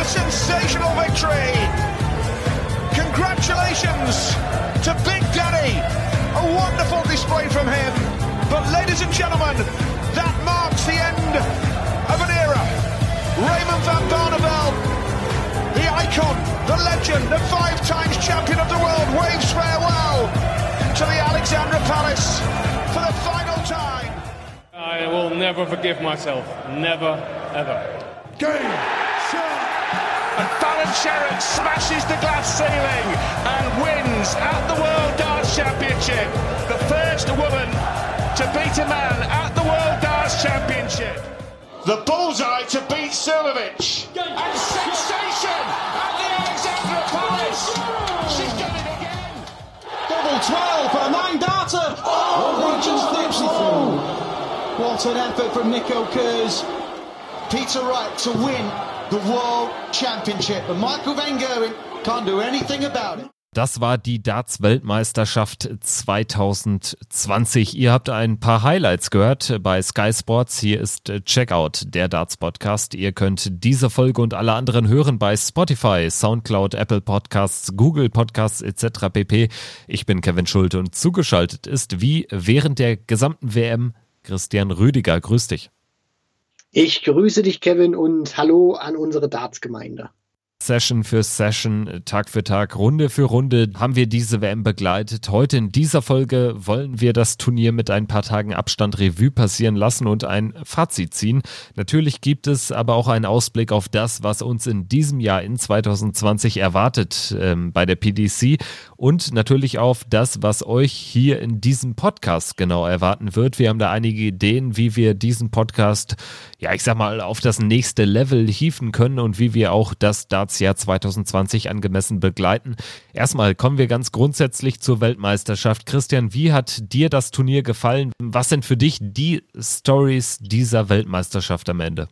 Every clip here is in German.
a sensational victory. Congratulations to Big Daddy. A wonderful display from him. But ladies and gentlemen, that marks the end of an era. Raymond van Barneveld, the icon, the legend, the five times champion of the world, waves farewell to the Alexandra Palace for the final time. I will never forgive myself. Never, ever. Game. And Fallon Sherritt smashes the glass ceiling and wins at the World Darts Championship. The first woman to beat a man at the World Darts Championship. The bullseye to beat Silovic. And sensation at the Alexandra Palace. She's done it again. Double 12 for a nine darter. Oh, Richards dips it through. What an effort from Nico Kurz. Peter Wright to win the World Championship. And Michael Van Gerwen can't do anything about it. Das war die Darts-Weltmeisterschaft 2020. Ihr habt ein paar Highlights gehört bei Sky Sports. Hier ist Checkout, der Darts-Podcast. Ihr könnt diese Folge und alle anderen hören bei Spotify, Soundcloud, Apple Podcasts, Google Podcasts etc. pp. Ich bin Kevin Schulte und zugeschaltet ist wie während der gesamten WM Christian Rüdiger. Grüß dich. Ich grüße dich, Kevin, und hallo an unsere Darts-Gemeinde. Session für Session, Tag für Tag, Runde für Runde haben wir diese WM begleitet. Heute in dieser Folge wollen wir das Turnier mit ein paar Tagen Abstand Revue passieren lassen und ein Fazit ziehen. Natürlich gibt es aber auch einen Ausblick auf das, was uns in diesem Jahr in 2020 erwartet ähm, bei der PDC und natürlich auf das, was euch hier in diesem Podcast genau erwarten wird. Wir haben da einige Ideen, wie wir diesen Podcast, ja, ich sag mal, auf das nächste Level hieven können und wie wir auch das Dartsjahr 2020 angemessen begleiten. Erstmal kommen wir ganz grundsätzlich zur Weltmeisterschaft. Christian, wie hat dir das Turnier gefallen? Was sind für dich die Stories dieser Weltmeisterschaft am Ende?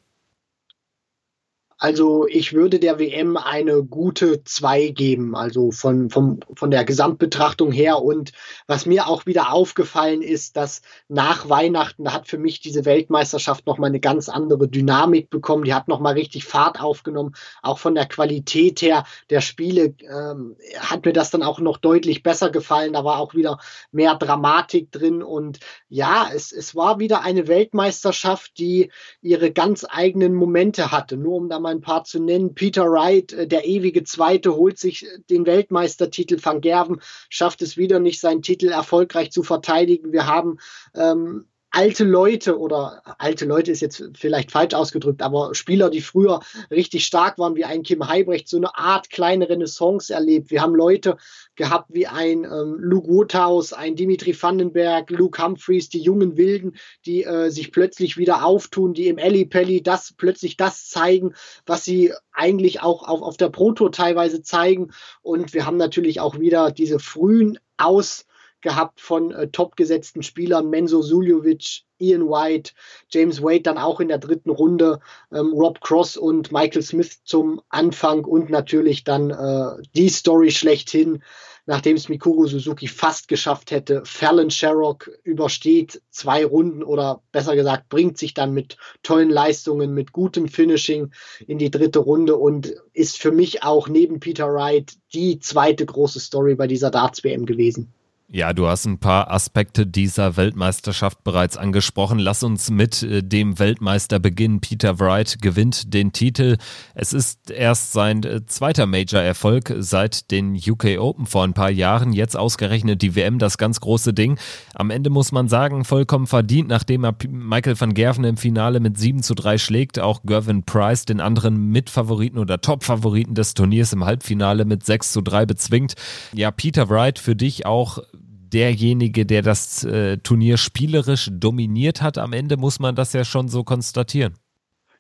Also ich würde der WM eine gute 2 geben, also von, von, von der Gesamtbetrachtung her. Und was mir auch wieder aufgefallen ist, dass nach Weihnachten, hat für mich diese Weltmeisterschaft nochmal eine ganz andere Dynamik bekommen. Die hat nochmal richtig Fahrt aufgenommen. Auch von der Qualität her der Spiele ähm, hat mir das dann auch noch deutlich besser gefallen. Da war auch wieder mehr Dramatik drin. Und ja, es, es war wieder eine Weltmeisterschaft, die ihre ganz eigenen Momente hatte. Nur um da mal ein paar zu nennen. Peter Wright, äh, der ewige Zweite, holt sich äh, den Weltmeistertitel. Van Gerven schafft es wieder nicht, seinen Titel erfolgreich zu verteidigen. Wir haben ähm, alte Leute oder alte Leute ist jetzt vielleicht falsch ausgedrückt, aber Spieler, die früher richtig stark waren, wie ein Kim Heibrecht, so eine Art kleine Renaissance erlebt. Wir haben Leute gehabt wie ein ähm, Luke Woodhouse, ein Dimitri Vandenberg, Luke Humphreys, die jungen Wilden, die äh, sich plötzlich wieder auftun, die im Ellie Pelli das plötzlich das zeigen, was sie eigentlich auch auf, auf der Proto teilweise zeigen. Und wir haben natürlich auch wieder diese frühen Aus gehabt von äh, topgesetzten Spielern, Menzo Suljovic, Ian White, James Wade dann auch in der dritten Runde, ähm, Rob Cross und Michael Smith zum Anfang und natürlich dann äh, die Story schlechthin, nachdem es Mikuru Suzuki fast geschafft hätte. Fallon Sherrock übersteht zwei Runden oder besser gesagt bringt sich dann mit tollen Leistungen, mit gutem Finishing in die dritte Runde und ist für mich auch neben Peter Wright die zweite große Story bei dieser Darts WM gewesen. Ja, du hast ein paar Aspekte dieser Weltmeisterschaft bereits angesprochen. Lass uns mit äh, dem Weltmeister beginnen. Peter Wright gewinnt den Titel. Es ist erst sein äh, zweiter Major-Erfolg seit den UK Open vor ein paar Jahren. Jetzt ausgerechnet die WM, das ganz große Ding. Am Ende muss man sagen, vollkommen verdient, nachdem er Michael van Gerven im Finale mit 7 zu 3 schlägt. Auch Gervin Price, den anderen Mitfavoriten oder Top-Favoriten des Turniers im Halbfinale mit 6 zu 3 bezwingt. Ja, Peter Wright für dich auch derjenige, der das äh, Turnier spielerisch dominiert hat. Am Ende muss man das ja schon so konstatieren.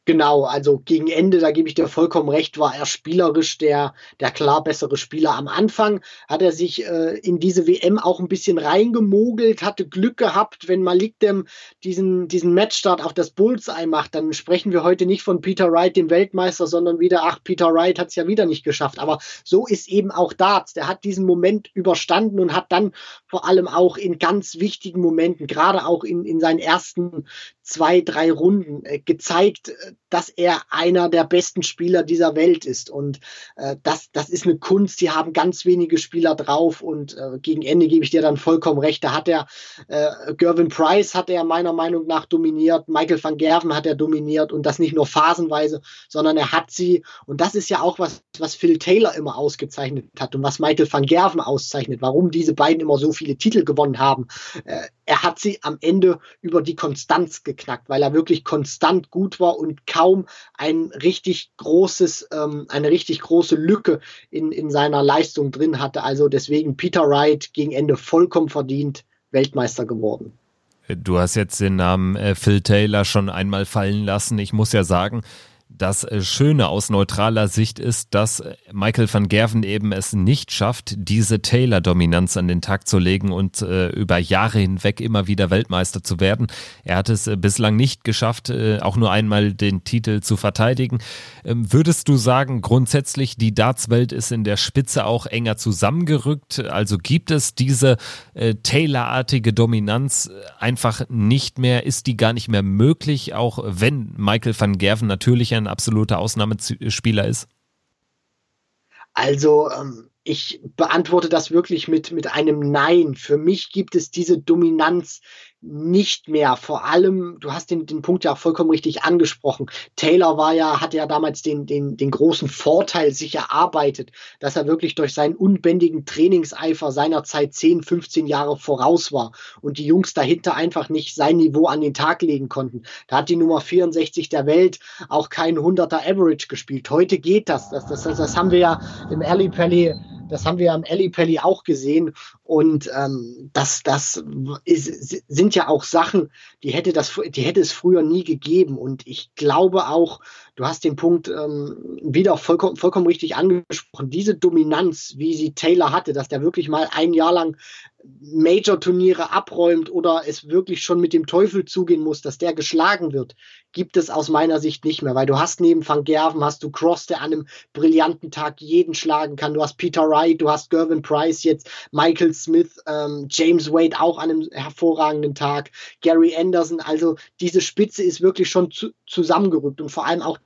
Genau, also gegen Ende, da gebe ich dir vollkommen recht, war er spielerisch der, der klar bessere Spieler. Am Anfang hat er sich äh, in diese WM auch ein bisschen reingemogelt, hatte Glück gehabt, wenn Malik dem diesen, diesen Matchstart auf das Bullseye macht, dann sprechen wir heute nicht von Peter Wright, dem Weltmeister, sondern wieder, ach, Peter Wright hat es ja wieder nicht geschafft. Aber so ist eben auch Darts. Der hat diesen Moment überstanden und hat dann vor allem auch in ganz wichtigen Momenten, gerade auch in, in seinen ersten zwei, drei Runden, äh, gezeigt, dass er einer der besten Spieler dieser Welt ist. Und äh, das, das ist eine Kunst, die haben ganz wenige Spieler drauf und äh, gegen Ende gebe ich dir dann vollkommen recht. Da hat er, äh, Gervin Price hat er meiner Meinung nach dominiert, Michael van Gerven hat er dominiert und das nicht nur phasenweise, sondern er hat sie, und das ist ja auch was, was Phil Taylor immer ausgezeichnet hat und was Michael van Gerven auszeichnet, warum diese beiden immer so viele Titel gewonnen haben. Äh, er hat sie am Ende über die Konstanz geknackt, weil er wirklich konstant gut war und kaum ein richtig großes, ähm, eine richtig große Lücke in, in seiner Leistung drin hatte. Also deswegen Peter Wright gegen Ende vollkommen verdient Weltmeister geworden. Du hast jetzt den Namen äh, Phil Taylor schon einmal fallen lassen. Ich muss ja sagen, das äh, Schöne aus neutraler Sicht ist, dass äh, Michael van Gerven eben es nicht schafft, diese Taylor-Dominanz an den Tag zu legen und äh, über Jahre hinweg immer wieder Weltmeister zu werden. Er hat es äh, bislang nicht geschafft, äh, auch nur einmal den Titel zu verteidigen. Ähm, würdest du sagen, grundsätzlich die Darts-Welt ist in der Spitze auch enger zusammengerückt? Also gibt es diese äh, Taylor-artige Dominanz einfach nicht mehr? Ist die gar nicht mehr möglich, auch wenn Michael van Gerven natürlich ein absoluter Ausnahmespieler ist? Also, ähm, ich beantworte das wirklich mit, mit einem Nein. Für mich gibt es diese Dominanz nicht mehr. Vor allem, du hast den, den Punkt ja auch vollkommen richtig angesprochen. Taylor war ja, hatte ja damals den, den, den großen Vorteil sich erarbeitet, dass er wirklich durch seinen unbändigen Trainingseifer seiner Zeit 10, 15 Jahre voraus war und die Jungs dahinter einfach nicht sein Niveau an den Tag legen konnten. Da hat die Nummer 64 der Welt auch kein 100er Average gespielt. Heute geht das. Das, das, das, das haben wir ja im Alley Pally das haben wir am Alley Pally auch gesehen. Und ähm, das, das ist, sind ja auch Sachen, die hätte, das, die hätte es früher nie gegeben. Und ich glaube auch, du hast den Punkt ähm, wieder vollkommen, vollkommen richtig angesprochen. Diese Dominanz, wie sie Taylor hatte, dass der wirklich mal ein Jahr lang Major-Turniere abräumt oder es wirklich schon mit dem Teufel zugehen muss, dass der geschlagen wird, gibt es aus meiner Sicht nicht mehr, weil du hast neben Van Gerven, hast du Cross, der an einem brillanten Tag jeden schlagen kann, du hast Peter Wright, du hast Gervin Price jetzt, Michael Smith, ähm, James Wade auch an einem hervorragenden Tag, Gary Anderson, also diese Spitze ist wirklich schon zu, zusammengerückt und vor allem auch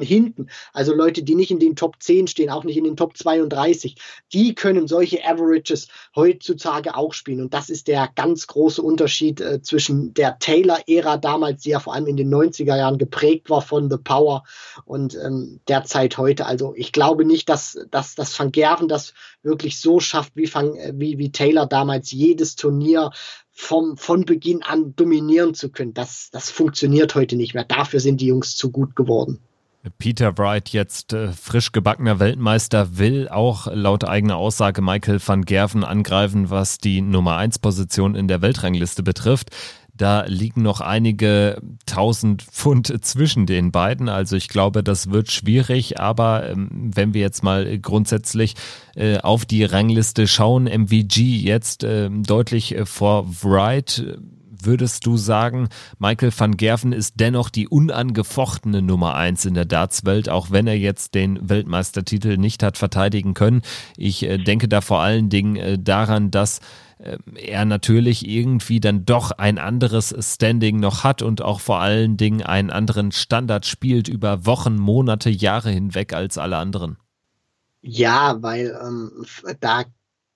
hinten, also Leute, die nicht in den Top 10 stehen, auch nicht in den Top 32, die können solche Averages heutzutage auch spielen. Und das ist der ganz große Unterschied äh, zwischen der Taylor-Ära damals, die ja vor allem in den 90er Jahren geprägt war von The Power und ähm, der Zeit heute. Also ich glaube nicht, dass, dass, dass Van Gerven das wirklich so schafft, wie, Van, äh, wie, wie Taylor damals jedes Turnier vom, von Beginn an dominieren zu können. Das, das funktioniert heute nicht mehr. Dafür sind die Jungs zu gut geworden. Peter Wright, jetzt äh, frisch gebackener Weltmeister, will auch laut eigener Aussage Michael van Gerven angreifen, was die Nummer 1 Position in der Weltrangliste betrifft. Da liegen noch einige tausend Pfund zwischen den beiden. Also ich glaube, das wird schwierig. Aber ähm, wenn wir jetzt mal grundsätzlich äh, auf die Rangliste schauen, MVG jetzt äh, deutlich vor Wright würdest du sagen, Michael van Gerven ist dennoch die unangefochtene Nummer eins in der Dartswelt, auch wenn er jetzt den Weltmeistertitel nicht hat verteidigen können. Ich äh, denke da vor allen Dingen äh, daran, dass äh, er natürlich irgendwie dann doch ein anderes Standing noch hat und auch vor allen Dingen einen anderen Standard spielt über Wochen, Monate, Jahre hinweg als alle anderen. Ja, weil ähm, da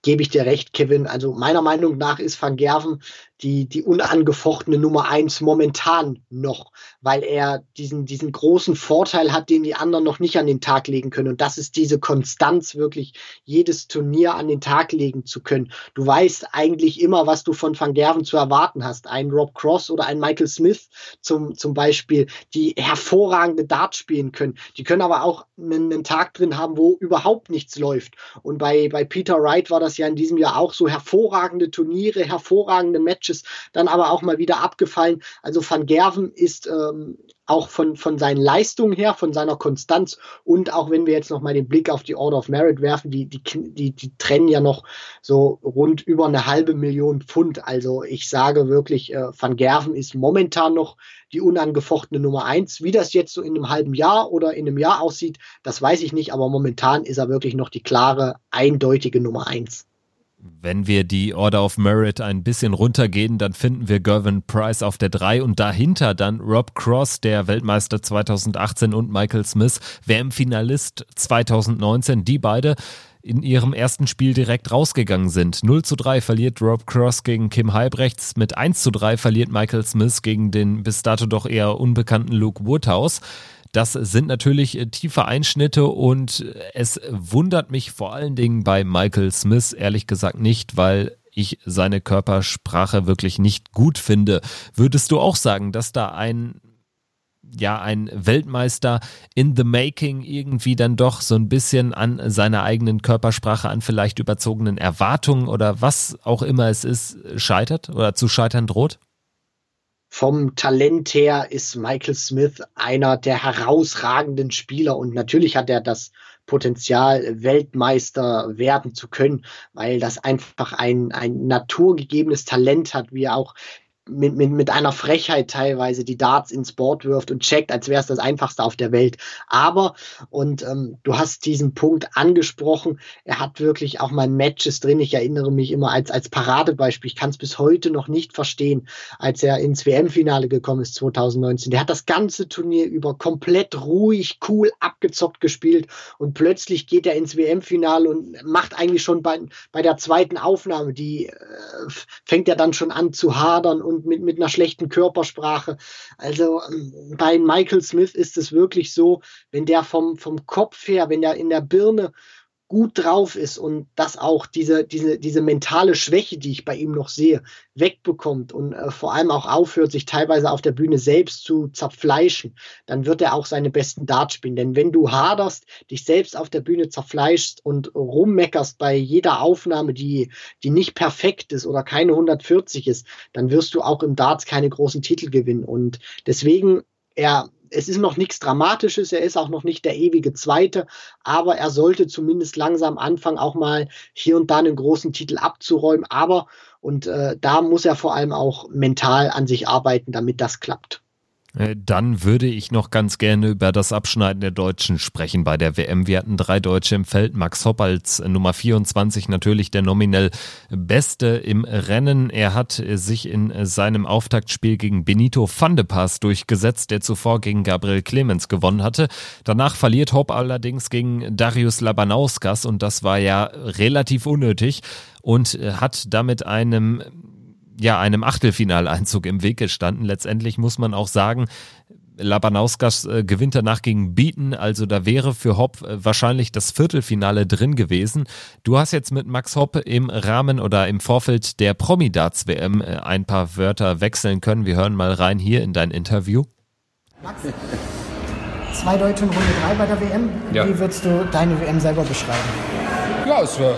gebe ich dir recht, Kevin. Also meiner Meinung nach ist Van Gerven die, die unangefochtene Nummer eins momentan noch, weil er diesen, diesen großen Vorteil hat, den die anderen noch nicht an den Tag legen können. Und das ist diese Konstanz, wirklich jedes Turnier an den Tag legen zu können. Du weißt eigentlich immer, was du von Van Gerven zu erwarten hast. Ein Rob Cross oder ein Michael Smith zum, zum Beispiel, die hervorragende Dart spielen können. Die können aber auch einen, einen Tag drin haben, wo überhaupt nichts läuft. Und bei, bei Peter Wright war das ja in diesem Jahr auch so hervorragende Turniere, hervorragende Matches Matches dann aber auch mal wieder abgefallen. Also Van Gerven ist ähm, auch von, von seinen Leistungen her, von seiner Konstanz und auch wenn wir jetzt noch mal den Blick auf die Order of Merit werfen, die, die, die, die trennen ja noch so rund über eine halbe Million Pfund. Also ich sage wirklich, äh, Van Gerven ist momentan noch die unangefochtene Nummer eins. Wie das jetzt so in einem halben Jahr oder in einem Jahr aussieht, das weiß ich nicht, aber momentan ist er wirklich noch die klare, eindeutige Nummer eins. Wenn wir die Order of Merit ein bisschen runtergehen, dann finden wir Gervin Price auf der 3 und dahinter dann Rob Cross, der Weltmeister 2018 und Michael Smith, WM-Finalist 2019. Die beide in ihrem ersten Spiel direkt rausgegangen sind. 0 zu 3 verliert Rob Cross gegen Kim Halbrechts, mit 1 zu 3 verliert Michael Smith gegen den bis dato doch eher unbekannten Luke Woodhouse. Das sind natürlich äh, tiefe Einschnitte und es wundert mich vor allen Dingen bei Michael Smith ehrlich gesagt nicht, weil ich seine Körpersprache wirklich nicht gut finde. Würdest du auch sagen, dass da ein ja, ein Weltmeister in the making irgendwie dann doch so ein bisschen an seiner eigenen Körpersprache, an vielleicht überzogenen Erwartungen oder was auch immer es ist, scheitert oder zu scheitern droht? vom Talent her ist Michael Smith einer der herausragenden Spieler und natürlich hat er das Potenzial, Weltmeister werden zu können, weil das einfach ein, ein naturgegebenes Talent hat, wie er auch mit, mit, mit einer Frechheit teilweise die Darts ins Board wirft und checkt, als wäre es das einfachste auf der Welt. Aber, und ähm, du hast diesen Punkt angesprochen, er hat wirklich auch mal Matches drin. Ich erinnere mich immer als, als Paradebeispiel, ich kann es bis heute noch nicht verstehen, als er ins WM-Finale gekommen ist 2019. Der hat das ganze Turnier über komplett ruhig, cool, abgezockt gespielt und plötzlich geht er ins WM-Finale und macht eigentlich schon bei, bei der zweiten Aufnahme, die äh, fängt er dann schon an zu hadern und mit, mit einer schlechten Körpersprache. Also ähm, bei Michael Smith ist es wirklich so, wenn der vom, vom Kopf her, wenn der in der Birne gut drauf ist und das auch diese, diese, diese mentale Schwäche, die ich bei ihm noch sehe, wegbekommt und äh, vor allem auch aufhört, sich teilweise auf der Bühne selbst zu zerfleischen, dann wird er auch seine besten Darts spielen. Denn wenn du haderst, dich selbst auf der Bühne zerfleischst und rummeckerst bei jeder Aufnahme, die, die nicht perfekt ist oder keine 140 ist, dann wirst du auch im Darts keine großen Titel gewinnen. Und deswegen, er es ist noch nichts Dramatisches, er ist auch noch nicht der ewige Zweite, aber er sollte zumindest langsam anfangen, auch mal hier und da einen großen Titel abzuräumen. Aber, und äh, da muss er vor allem auch mental an sich arbeiten, damit das klappt. Äh, dann würde ich noch ganz gerne über das Abschneiden der Deutschen sprechen bei der WM. Wir hatten drei Deutsche im Feld. Max Hopp als Nummer 24 natürlich der nominell Beste im Rennen. Er hat sich in seinem Auftaktspiel gegen Benito van de Pass durchgesetzt, der zuvor gegen Gabriel Clemens gewonnen hatte. Danach verliert Hopp allerdings gegen Darius Labanauskas und das war ja relativ unnötig und hat damit einem ja, einem Achtelfinaleinzug im Weg gestanden. Letztendlich muss man auch sagen, Labanauskas äh, gewinnt danach gegen Beaton, also da wäre für Hopp äh, wahrscheinlich das Viertelfinale drin gewesen. Du hast jetzt mit Max Hopp im Rahmen oder im Vorfeld der Promi-Darts WM äh, ein paar Wörter wechseln können. Wir hören mal rein hier in dein Interview. Max, zwei Deutsche in Runde 3 bei der WM. Ja. Wie würdest du deine WM selber beschreiben? Ja, es war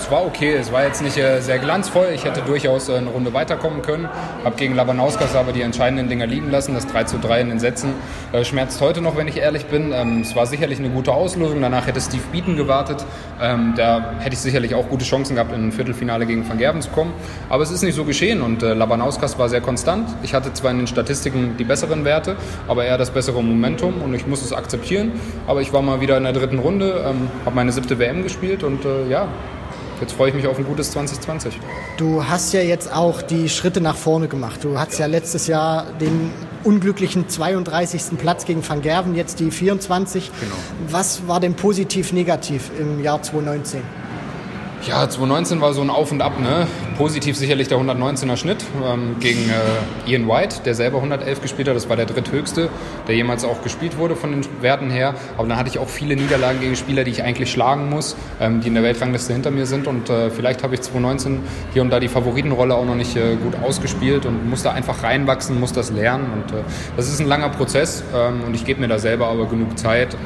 es war okay. Es war jetzt nicht äh, sehr glanzvoll. Ich hätte durchaus äh, eine Runde weiterkommen können. Habe gegen Labanauskas aber die entscheidenden Dinger liegen lassen. Das 3 zu 3 in den Sätzen äh, schmerzt heute noch, wenn ich ehrlich bin. Ähm, es war sicherlich eine gute Auslösung. Danach hätte Steve Beaton gewartet. Ähm, da hätte ich sicherlich auch gute Chancen gehabt, in ein Viertelfinale gegen Van Gerven zu kommen. Aber es ist nicht so geschehen und Labanauskas war sehr konstant. Ich hatte zwar in den Statistiken die besseren Werte, aber er das bessere Momentum und ich muss es akzeptieren. Aber ich war mal wieder in der dritten Runde, ähm, habe meine siebte WM gespielt und ja, jetzt freue ich mich auf ein gutes 2020. Du hast ja jetzt auch die Schritte nach vorne gemacht. Du hattest ja letztes Jahr den unglücklichen 32. Platz gegen Van Gerven, jetzt die 24. Genau. Was war denn positiv negativ im Jahr 2019? Ja, 2019 war so ein Auf und Ab. Ne? Positiv sicherlich der 119er Schnitt ähm, gegen äh, Ian White, der selber 111 gespielt hat. Das war der dritthöchste, der jemals auch gespielt wurde von den Werten her. Aber dann hatte ich auch viele Niederlagen gegen Spieler, die ich eigentlich schlagen muss, ähm, die in der Weltrangliste hinter mir sind. Und äh, vielleicht habe ich 2019 hier und da die Favoritenrolle auch noch nicht äh, gut ausgespielt und muss da einfach reinwachsen, muss das lernen. Und äh, das ist ein langer Prozess ähm, und ich gebe mir da selber aber genug Zeit.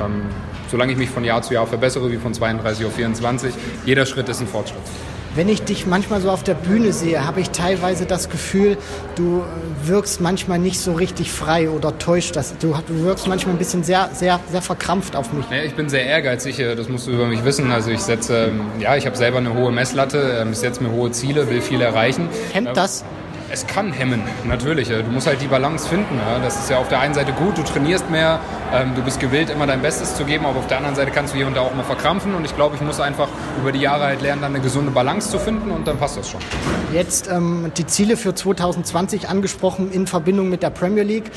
Solange ich mich von Jahr zu Jahr verbessere, wie von 32 auf 24, jeder Schritt ist ein Fortschritt. Wenn ich dich manchmal so auf der Bühne sehe, habe ich teilweise das Gefühl, du wirkst manchmal nicht so richtig frei oder täuscht das. Du, wirkst manchmal ein bisschen sehr, sehr, sehr verkrampft auf mich. Ja, ich bin sehr ehrgeizig, äh, das musst du über mich wissen. Also ich setze, ähm, ja, ich habe selber eine hohe Messlatte, ähm, ich setze mir hohe Ziele, will viel erreichen. Kennt ähm, das? Es kann hemmen, natürlich. Du musst halt die Balance finden. Das ist ja auf der einen Seite gut, du trainierst mehr, ähm, du bist gewillt, immer dein Bestes zu geben, aber auf der anderen Seite kannst du hier und da auch mal verkrampfen. Und ich glaube, ich muss einfach über die Jahre halt lernen, dann eine gesunde Balance zu finden und dann passt das schon. Jetzt ähm, die Ziele für 2020 angesprochen in Verbindung mit der Premier League.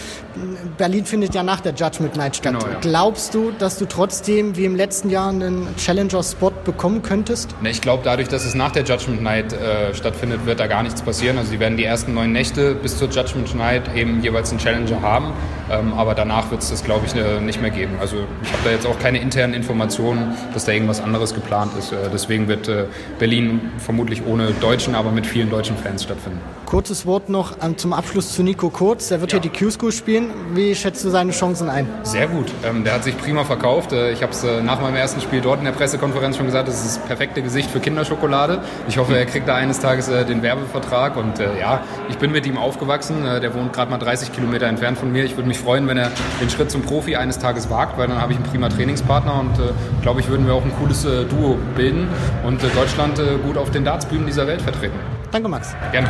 Berlin findet ja nach der Judgment Night statt. Genau, ja. Glaubst du, dass du trotzdem wie im letzten Jahr einen Challenger-Spot bekommen könntest? Ich glaube, dadurch, dass es nach der Judgment Night äh, stattfindet, wird da gar nichts passieren. Also sie werden die ersten neun Nächte bis zur Judgment Night eben jeweils einen Challenger haben. Ähm, aber danach wird es das, glaube ich, ne, nicht mehr geben. Also ich habe da jetzt auch keine internen Informationen, dass da irgendwas anderes geplant ist. Äh, deswegen wird äh, Berlin vermutlich ohne Deutschen, aber mit vielen deutschen Fans stattfinden. Kurzes Wort noch ähm, zum Abschluss zu Nico Kurz. Der wird ja, ja die Q-School spielen. Wie schätzt du seine Chancen ein? Sehr gut. Ähm, der hat sich prima verkauft. Äh, ich habe es nach meinem ersten Spiel dort in der Pressekonferenz schon gesagt, das ist das perfekte Gesicht für Kinderschokolade. Ich hoffe, er kriegt da eines Tages den Werbevertrag. Und ja, ich bin mit ihm aufgewachsen. der wohnt gerade mal 30 Kilometer entfernt von mir. Ich würde mich freuen, wenn er den Schritt zum Profi eines Tages wagt, weil dann habe ich einen prima Trainingspartner und äh, glaube ich, würden wir auch ein cooles äh, Duo bilden und äh, Deutschland äh, gut auf den Dartsbühnen dieser Welt vertreten. Danke, Max. Gerne.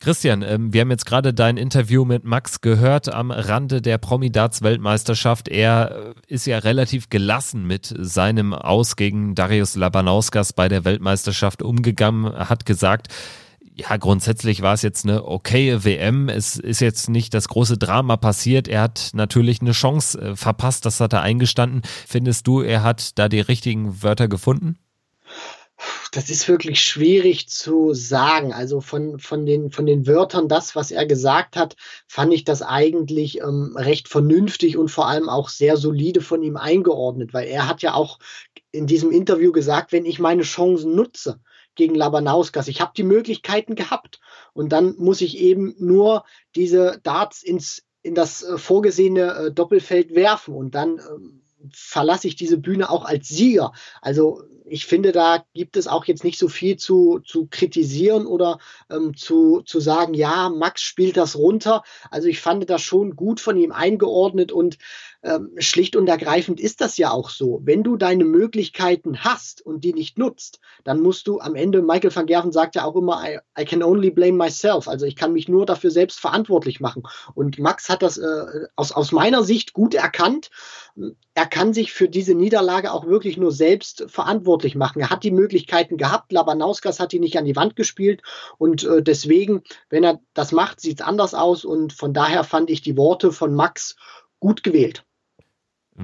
Christian, ähm, wir haben jetzt gerade dein Interview mit Max gehört am Rande der Promi-Darts-Weltmeisterschaft. Er äh, ist ja relativ gelassen mit seinem Aus gegen Darius Labanauskas bei der Weltmeisterschaft umgegangen, hat gesagt, ja, grundsätzlich war es jetzt eine okaye WM. Es ist jetzt nicht das große Drama passiert. Er hat natürlich eine Chance äh, verpasst, das hat er eingestanden. Findest du, er hat da die richtigen Wörter gefunden? Das ist wirklich schwierig zu sagen. Also von, von, den, von den Wörtern, das, was er gesagt hat, fand ich das eigentlich ähm, recht vernünftig und vor allem auch sehr solide von ihm eingeordnet, weil er hat ja auch in diesem Interview gesagt, wenn ich meine Chancen nutze, gegen Labanauskas. Ich habe die Möglichkeiten gehabt und dann muss ich eben nur diese Darts ins in das äh, vorgesehene äh, Doppelfeld werfen und dann ähm, verlasse ich diese Bühne auch als Sieger. Also ich finde, da gibt es auch jetzt nicht so viel zu, zu kritisieren oder ähm, zu, zu sagen, ja, Max spielt das runter. Also ich fand das schon gut von ihm eingeordnet und ähm, schlicht und ergreifend ist das ja auch so. Wenn du deine Möglichkeiten hast und die nicht nutzt, dann musst du am Ende, Michael van Gerven sagt ja auch immer, I, I can only blame myself. Also ich kann mich nur dafür selbst verantwortlich machen. Und Max hat das äh, aus, aus meiner Sicht gut erkannt. Er kann sich für diese Niederlage auch wirklich nur selbst verantwortlich machen. Er hat die Möglichkeiten gehabt. Labanauskas hat die nicht an die Wand gespielt. Und äh, deswegen, wenn er das macht, sieht es anders aus. Und von daher fand ich die Worte von Max gut gewählt.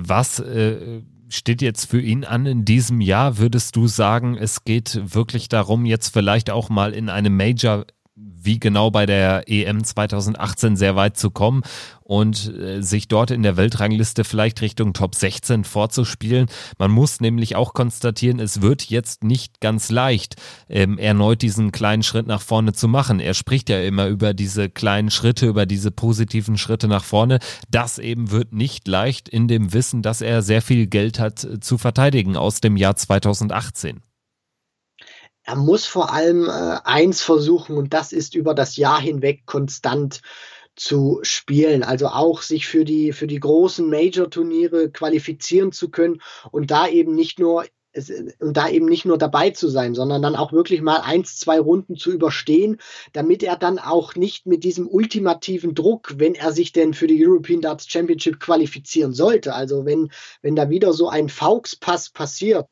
Was äh, steht jetzt für ihn an in diesem Jahr? Würdest du sagen, es geht wirklich darum, jetzt vielleicht auch mal in eine Major wie genau bei der EM 2018 sehr weit zu kommen und äh, sich dort in der Weltrangliste vielleicht Richtung Top 16 vorzuspielen. Man muss nämlich auch konstatieren, es wird jetzt nicht ganz leicht, ähm, erneut diesen kleinen Schritt nach vorne zu machen. Er spricht ja immer über diese kleinen Schritte, über diese positiven Schritte nach vorne. Das eben wird nicht leicht in dem Wissen, dass er sehr viel Geld hat äh, zu verteidigen aus dem Jahr 2018 er muss vor allem äh, eins versuchen und das ist über das Jahr hinweg konstant zu spielen, also auch sich für die für die großen Major-Turniere qualifizieren zu können und da eben nicht nur und da eben nicht nur dabei zu sein, sondern dann auch wirklich mal eins, zwei Runden zu überstehen, damit er dann auch nicht mit diesem ultimativen Druck, wenn er sich denn für die European Darts Championship qualifizieren sollte, also wenn, wenn da wieder so ein Fauxpass passiert,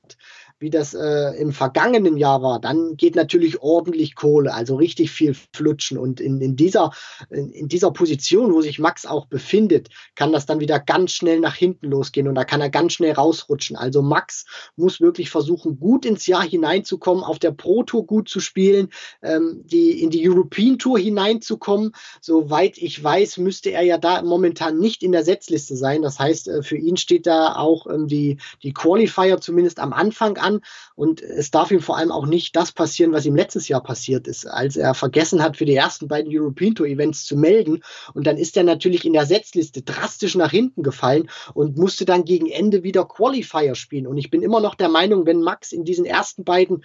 wie das äh, im vergangenen Jahr war, dann geht natürlich ordentlich Kohle, also richtig viel flutschen. Und in, in, dieser, in, in dieser Position, wo sich Max auch befindet, kann das dann wieder ganz schnell nach hinten losgehen und da kann er ganz schnell rausrutschen. Also Max muss wirklich versuchen, gut ins Jahr hineinzukommen, auf der Pro Tour gut zu spielen, ähm, die, in die European Tour hineinzukommen. Soweit ich weiß, müsste er ja da momentan nicht in der Setzliste sein. Das heißt, äh, für ihn steht da auch ähm, die, die Qualifier zumindest am Anfang an. Und es darf ihm vor allem auch nicht das passieren, was ihm letztes Jahr passiert ist, als er vergessen hat, für die ersten beiden European Tour Events zu melden. Und dann ist er natürlich in der Setzliste drastisch nach hinten gefallen und musste dann gegen Ende wieder Qualifier spielen. Und ich bin immer noch der Meinung, wenn Max in diesen ersten beiden,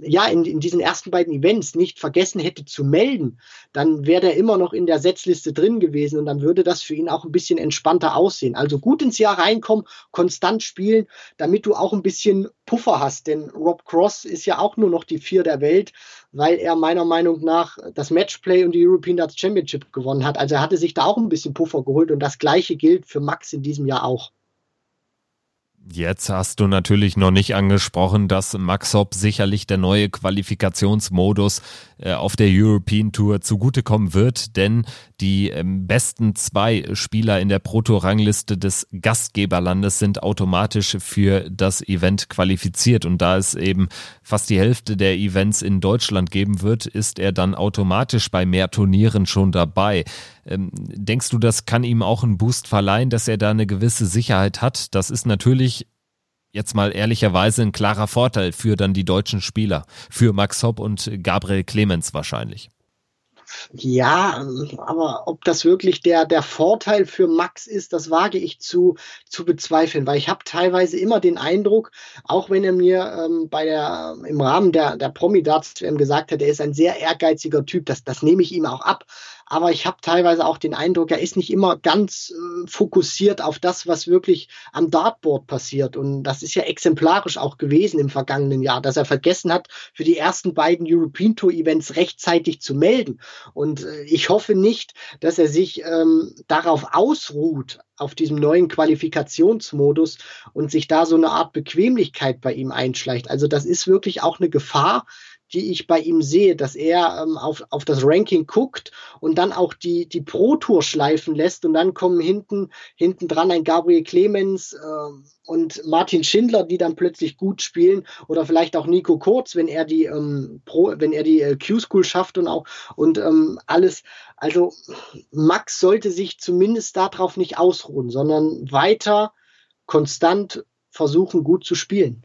ja, in, in diesen ersten beiden Events nicht vergessen hätte zu melden, dann wäre er immer noch in der Setzliste drin gewesen und dann würde das für ihn auch ein bisschen entspannter aussehen. Also gut ins Jahr reinkommen, konstant spielen, damit du auch ein bisschen Puffer hast. Denn Rob Cross ist ja auch nur noch die Vier der Welt, weil er meiner Meinung nach das Matchplay und die European Darts Championship gewonnen hat. Also er hatte sich da auch ein bisschen Puffer geholt und das gleiche gilt für Max in diesem Jahr auch. Jetzt hast du natürlich noch nicht angesprochen, dass Max Hopp sicherlich der neue Qualifikationsmodus äh, auf der European Tour zugutekommen wird, denn die ähm, besten zwei Spieler in der Proto-Rangliste des Gastgeberlandes sind automatisch für das Event qualifiziert und da es eben fast die Hälfte der Events in Deutschland geben wird, ist er dann automatisch bei mehr Turnieren schon dabei. Ähm, denkst du, das kann ihm auch einen Boost verleihen, dass er da eine gewisse Sicherheit hat? Das ist natürlich jetzt mal ehrlicherweise ein klarer Vorteil für dann die deutschen Spieler, für Max Hopp und Gabriel Clemens wahrscheinlich. Ja, aber ob das wirklich der, der Vorteil für Max ist, das wage ich zu, zu bezweifeln, weil ich habe teilweise immer den Eindruck, auch wenn er mir ähm, bei der, im Rahmen der, der Promi-Darts gesagt hat, er ist ein sehr ehrgeiziger Typ, das, das nehme ich ihm auch ab aber ich habe teilweise auch den Eindruck, er ist nicht immer ganz äh, fokussiert auf das, was wirklich am Dartboard passiert. Und das ist ja exemplarisch auch gewesen im vergangenen Jahr, dass er vergessen hat, für die ersten beiden European Tour Events rechtzeitig zu melden. Und äh, ich hoffe nicht, dass er sich ähm, darauf ausruht, auf diesem neuen Qualifikationsmodus und sich da so eine Art Bequemlichkeit bei ihm einschleicht. Also das ist wirklich auch eine Gefahr, die ich bei ihm sehe, dass er ähm, auf, auf das Ranking guckt und dann auch die, die Pro-Tour schleifen lässt und dann kommen hinten, hinten dran ein Gabriel Clemens äh, und Martin Schindler, die dann plötzlich gut spielen oder vielleicht auch Nico Kurz, wenn er die ähm, Pro, wenn er die äh, Q-School schafft und auch und ähm, alles. Also Max sollte sich zumindest darauf nicht ausruhen, sondern weiter konstant versuchen, gut zu spielen.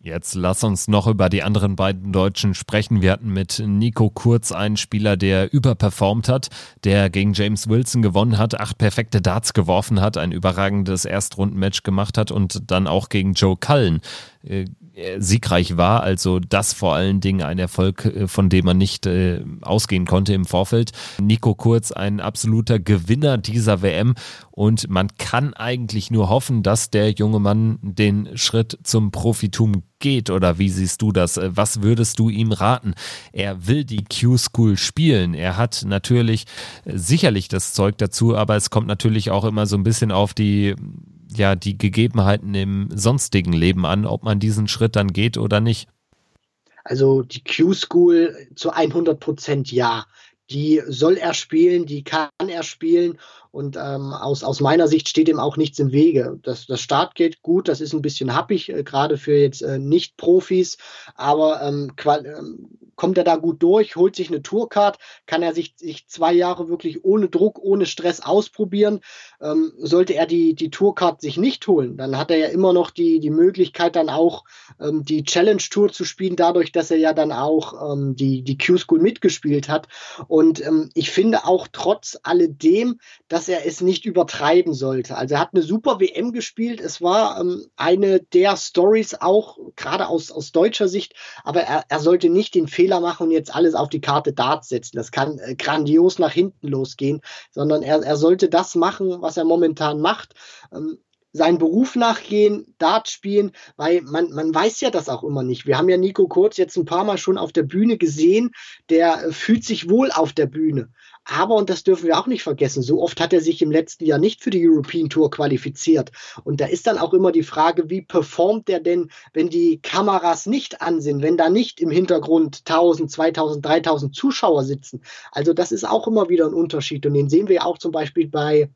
Jetzt lass uns noch über die anderen beiden Deutschen sprechen. Wir hatten mit Nico Kurz einen Spieler, der überperformt hat, der gegen James Wilson gewonnen hat, acht perfekte Darts geworfen hat, ein überragendes Erstrundenmatch gemacht hat und dann auch gegen Joe Cullen äh, siegreich war. Also das vor allen Dingen ein Erfolg, äh, von dem man nicht äh, ausgehen konnte im Vorfeld. Nico Kurz ein absoluter Gewinner dieser WM und man kann eigentlich nur hoffen, dass der junge Mann den Schritt zum Profitum geht oder wie siehst du das? Äh, was würdest du ihm raten? Er will die Q-School spielen. Er hat natürlich sicherlich das Zeug dazu, aber es kommt natürlich auch immer so ein bisschen auf die ja die Gegebenheiten im sonstigen Leben an, ob man diesen Schritt dann geht oder nicht. Also die Q-School zu 100 Prozent ja. Die soll er spielen, die kann er spielen und ähm, aus, aus meiner Sicht steht ihm auch nichts im Wege. Das, das Start geht gut, das ist ein bisschen happig, äh, gerade für jetzt äh, Nicht-Profis, aber ähm, ähm, kommt er da gut durch, holt sich eine Tourcard, kann er sich, sich zwei Jahre wirklich ohne Druck, ohne Stress ausprobieren. Ähm, sollte er die, die Tourcard sich nicht holen, dann hat er ja immer noch die, die Möglichkeit, dann auch ähm, die Challenge Tour zu spielen, dadurch, dass er ja dann auch ähm, die, die Q-School mitgespielt hat. Und ähm, ich finde auch trotz alledem, dass er es nicht übertreiben sollte. Also er hat eine super WM gespielt. Es war ähm, eine der Stories auch, gerade aus, aus deutscher Sicht, aber er, er sollte nicht den Fehler Fehler machen und jetzt alles auf die Karte Darts setzen. Das kann äh, grandios nach hinten losgehen, sondern er, er sollte das machen, was er momentan macht. Ähm, seinen Beruf nachgehen, Dart spielen, weil man, man weiß ja das auch immer nicht. Wir haben ja Nico Kurz jetzt ein paar Mal schon auf der Bühne gesehen, der äh, fühlt sich wohl auf der Bühne. Aber, und das dürfen wir auch nicht vergessen, so oft hat er sich im letzten Jahr nicht für die European Tour qualifiziert. Und da ist dann auch immer die Frage, wie performt der denn, wenn die Kameras nicht an sind, wenn da nicht im Hintergrund 1000, 2000, 3000 Zuschauer sitzen. Also das ist auch immer wieder ein Unterschied. Und den sehen wir auch zum Beispiel bei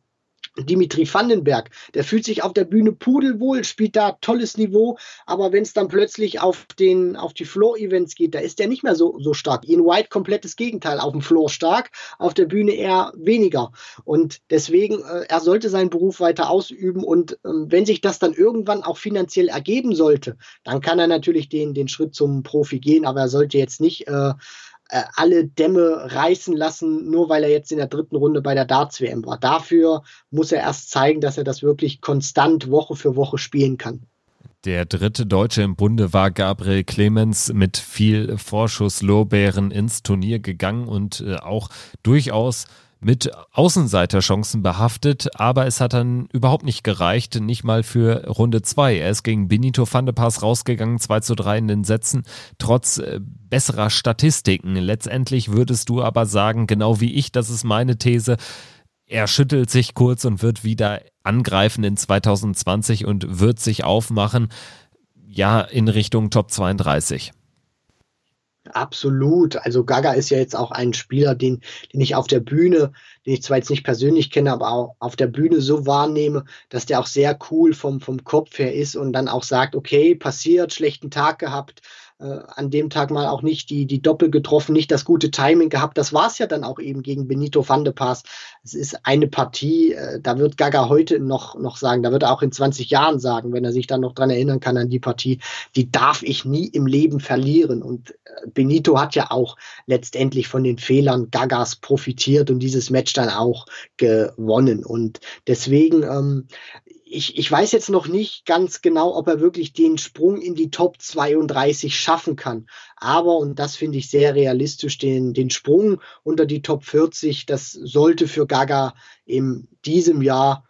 Dimitri Vandenberg, der fühlt sich auf der Bühne pudelwohl, spielt da tolles Niveau, aber wenn es dann plötzlich auf den auf die Floor Events geht, da ist er nicht mehr so so stark. Ian White komplettes Gegenteil, auf dem Floor stark, auf der Bühne eher weniger. Und deswegen äh, er sollte seinen Beruf weiter ausüben. Und äh, wenn sich das dann irgendwann auch finanziell ergeben sollte, dann kann er natürlich den den Schritt zum Profi gehen, aber er sollte jetzt nicht äh, äh, alle Dämme reißen lassen, nur weil er jetzt in der dritten Runde bei der Darts-WM war. Dafür muss er erst zeigen, dass er das wirklich konstant Woche für Woche spielen kann. Der dritte Deutsche im Bunde war Gabriel Clemens mit viel Vorschusslorbeeren ins Turnier gegangen und äh, auch durchaus mit Außenseiterchancen behaftet, aber es hat dann überhaupt nicht gereicht, nicht mal für Runde 2. Er ist gegen Benito van de Pass rausgegangen, 2 zu 3 in den Sätzen, trotz äh, besserer Statistiken. Letztendlich würdest du aber sagen, genau wie ich, das ist meine These, er schüttelt sich kurz und wird wieder angreifen in 2020 und wird sich aufmachen, ja, in Richtung Top 32. Absolut. Also Gaga ist ja jetzt auch ein Spieler, den, den ich auf der Bühne, den ich zwar jetzt nicht persönlich kenne, aber auch auf der Bühne so wahrnehme, dass der auch sehr cool vom, vom Kopf her ist und dann auch sagt, okay, passiert, schlechten Tag gehabt, an dem Tag mal auch nicht die, die Doppel getroffen, nicht das gute Timing gehabt. Das war es ja dann auch eben gegen Benito van de Paas. Es ist eine Partie, äh, da wird Gaga heute noch, noch sagen, da wird er auch in 20 Jahren sagen, wenn er sich dann noch dran erinnern kann an die Partie, die darf ich nie im Leben verlieren. Und äh, Benito hat ja auch letztendlich von den Fehlern Gagas profitiert und dieses Match dann auch gewonnen. Und deswegen, ähm, ich, ich weiß jetzt noch nicht ganz genau, ob er wirklich den Sprung in die Top 32 schaffen kann. Aber, und das finde ich sehr realistisch, den, den Sprung unter die Top 40, das sollte für Gaga in diesem Jahr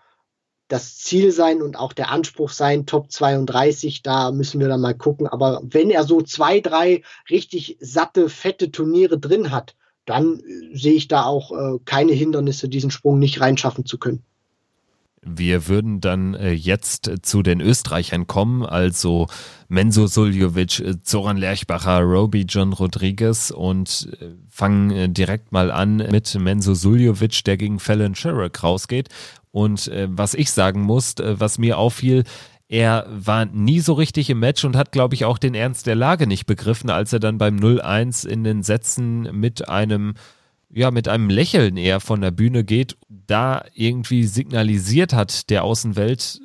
das Ziel sein und auch der Anspruch sein, Top 32, da müssen wir dann mal gucken. Aber wenn er so zwei, drei richtig satte, fette Turniere drin hat, dann äh, sehe ich da auch äh, keine Hindernisse, diesen Sprung nicht reinschaffen zu können. Wir würden dann äh, jetzt zu den Österreichern kommen, also Menzo Suljovic, äh, Zoran Lerchbacher, Roby John Rodriguez und äh, fangen äh, direkt mal an mit Menzo Suljovic, der gegen Fallon Sherrick rausgeht. Und äh, was ich sagen muss, äh, was mir auffiel, er war nie so richtig im Match und hat, glaube ich, auch den Ernst der Lage nicht begriffen, als er dann beim 0-1 in den Sätzen mit einem ja, mit einem Lächeln eher von der Bühne geht, da irgendwie signalisiert hat der Außenwelt,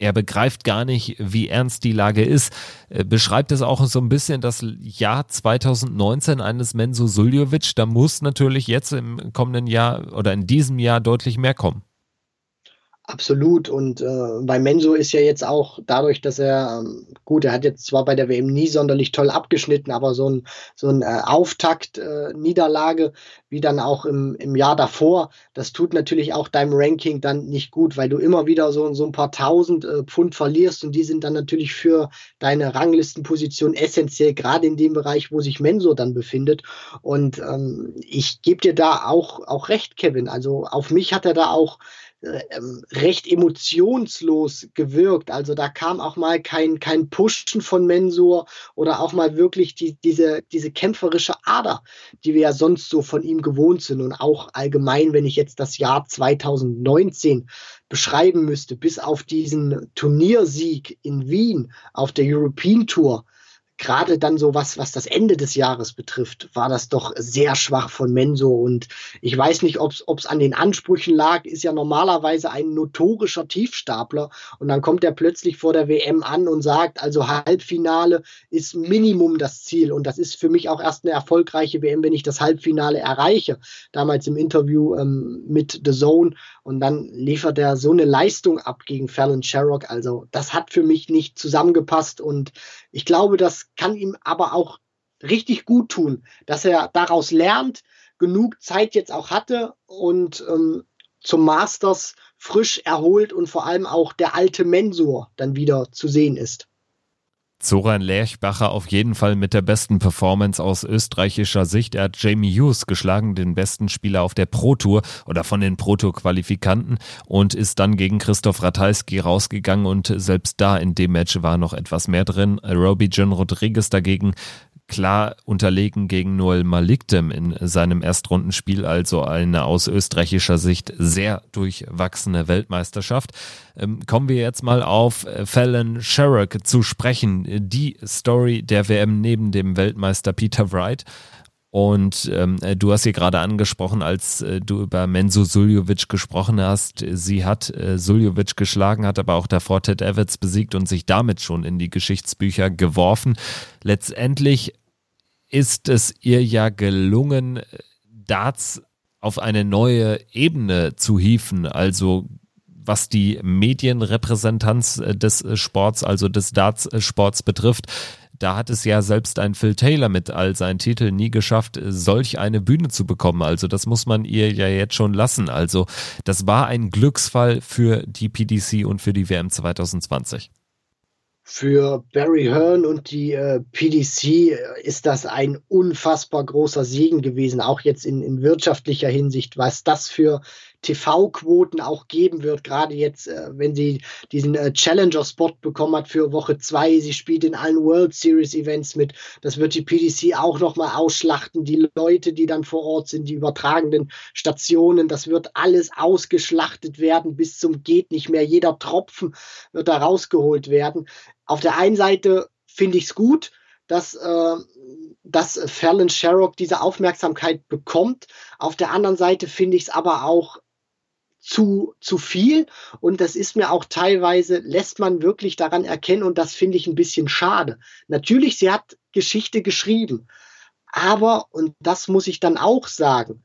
er begreift gar nicht, wie ernst die Lage ist. Äh, beschreibt es auch so ein bisschen das Jahr 2019 eines Menzo Suljovic. Da muss natürlich jetzt im kommenden Jahr oder in diesem Jahr deutlich mehr kommen. Absolut. Und äh, bei Menso ist ja jetzt auch dadurch, dass er, ähm, gut, er hat jetzt zwar bei der WM nie sonderlich toll abgeschnitten, aber so ein, so ein äh, Auftakt-Niederlage, äh, wie dann auch im, im Jahr davor, das tut natürlich auch deinem Ranking dann nicht gut, weil du immer wieder so, so ein paar tausend äh, Pfund verlierst und die sind dann natürlich für deine Ranglistenposition essentiell, gerade in dem Bereich, wo sich Menso dann befindet. Und ähm, ich gebe dir da auch, auch recht, Kevin. Also auf mich hat er da auch recht emotionslos gewirkt. Also da kam auch mal kein, kein Pushen von Mensur oder auch mal wirklich die, diese, diese kämpferische Ader, die wir ja sonst so von ihm gewohnt sind. Und auch allgemein, wenn ich jetzt das Jahr 2019 beschreiben müsste, bis auf diesen Turniersieg in Wien auf der European Tour, gerade dann so was, was das Ende des Jahres betrifft, war das doch sehr schwach von Menso. Und ich weiß nicht, ob es an den Ansprüchen lag, ist ja normalerweise ein notorischer Tiefstapler. Und dann kommt er plötzlich vor der WM an und sagt, also Halbfinale ist Minimum das Ziel. Und das ist für mich auch erst eine erfolgreiche WM, wenn ich das Halbfinale erreiche. Damals im Interview ähm, mit The Zone. Und dann liefert er so eine Leistung ab gegen Fallon Sherrock. Also das hat für mich nicht zusammengepasst. Und ich glaube, das kann ihm aber auch richtig gut tun, dass er daraus lernt, genug Zeit jetzt auch hatte und ähm, zum Masters frisch erholt und vor allem auch der alte Mensur dann wieder zu sehen ist. Zoran Lerchbacher auf jeden Fall mit der besten Performance aus österreichischer Sicht. Er hat Jamie Hughes geschlagen, den besten Spieler auf der Pro Tour oder von den Pro Tour Qualifikanten und ist dann gegen Christoph Ratajski rausgegangen und selbst da in dem Match war noch etwas mehr drin. Roby John Rodriguez dagegen klar unterlegen gegen Noel Malikdem in seinem Erstrundenspiel, also eine aus österreichischer Sicht sehr durchwachsene Weltmeisterschaft. Ähm, kommen wir jetzt mal auf äh, Fallon Sherrock zu sprechen, die Story der WM neben dem Weltmeister Peter Wright. Und ähm, äh, du hast sie gerade angesprochen, als äh, du über Menzo Suljovic gesprochen hast. Sie hat äh, Suljovic geschlagen, hat aber auch davor Ted Evans besiegt und sich damit schon in die Geschichtsbücher geworfen. Letztendlich ist es ihr ja gelungen, Darts auf eine neue Ebene zu hieven. Also was die Medienrepräsentanz äh, des Sports, also des Darts-Sports betrifft Da hat es ja selbst ein Phil Taylor mit all seinen Titeln nie geschafft, solch eine Bühne zu bekommen. Also das muss man ihr ja jetzt schon lassen. Also das war ein Glücksfall für die PDC und für die WM 2020 für Barry Hearn und die äh, PDC ist das ein unfassbar großer Segen gewesen, auch jetzt in, in wirtschaftlicher Hinsicht, was das für TV-Quoten auch geben wird, gerade jetzt, äh, wenn sie diesen äh, Challenger-Spot bekommen hat für Woche zwei. Sie spielt in allen World Series-Events mit. Das wird die PDC auch nochmal ausschlachten. Die Leute, die dann vor Ort sind, die übertragenden Stationen, das wird alles ausgeschlachtet werden bis zum geht nicht mehr. Jeder Tropfen wird da rausgeholt werden. Auf der einen Seite finde ich es gut, dass, äh, dass Fallon Sherrock diese Aufmerksamkeit bekommt. Auf der anderen Seite finde ich es aber auch zu, zu viel. Und das ist mir auch teilweise, lässt man wirklich daran erkennen. Und das finde ich ein bisschen schade. Natürlich, sie hat Geschichte geschrieben. Aber, und das muss ich dann auch sagen,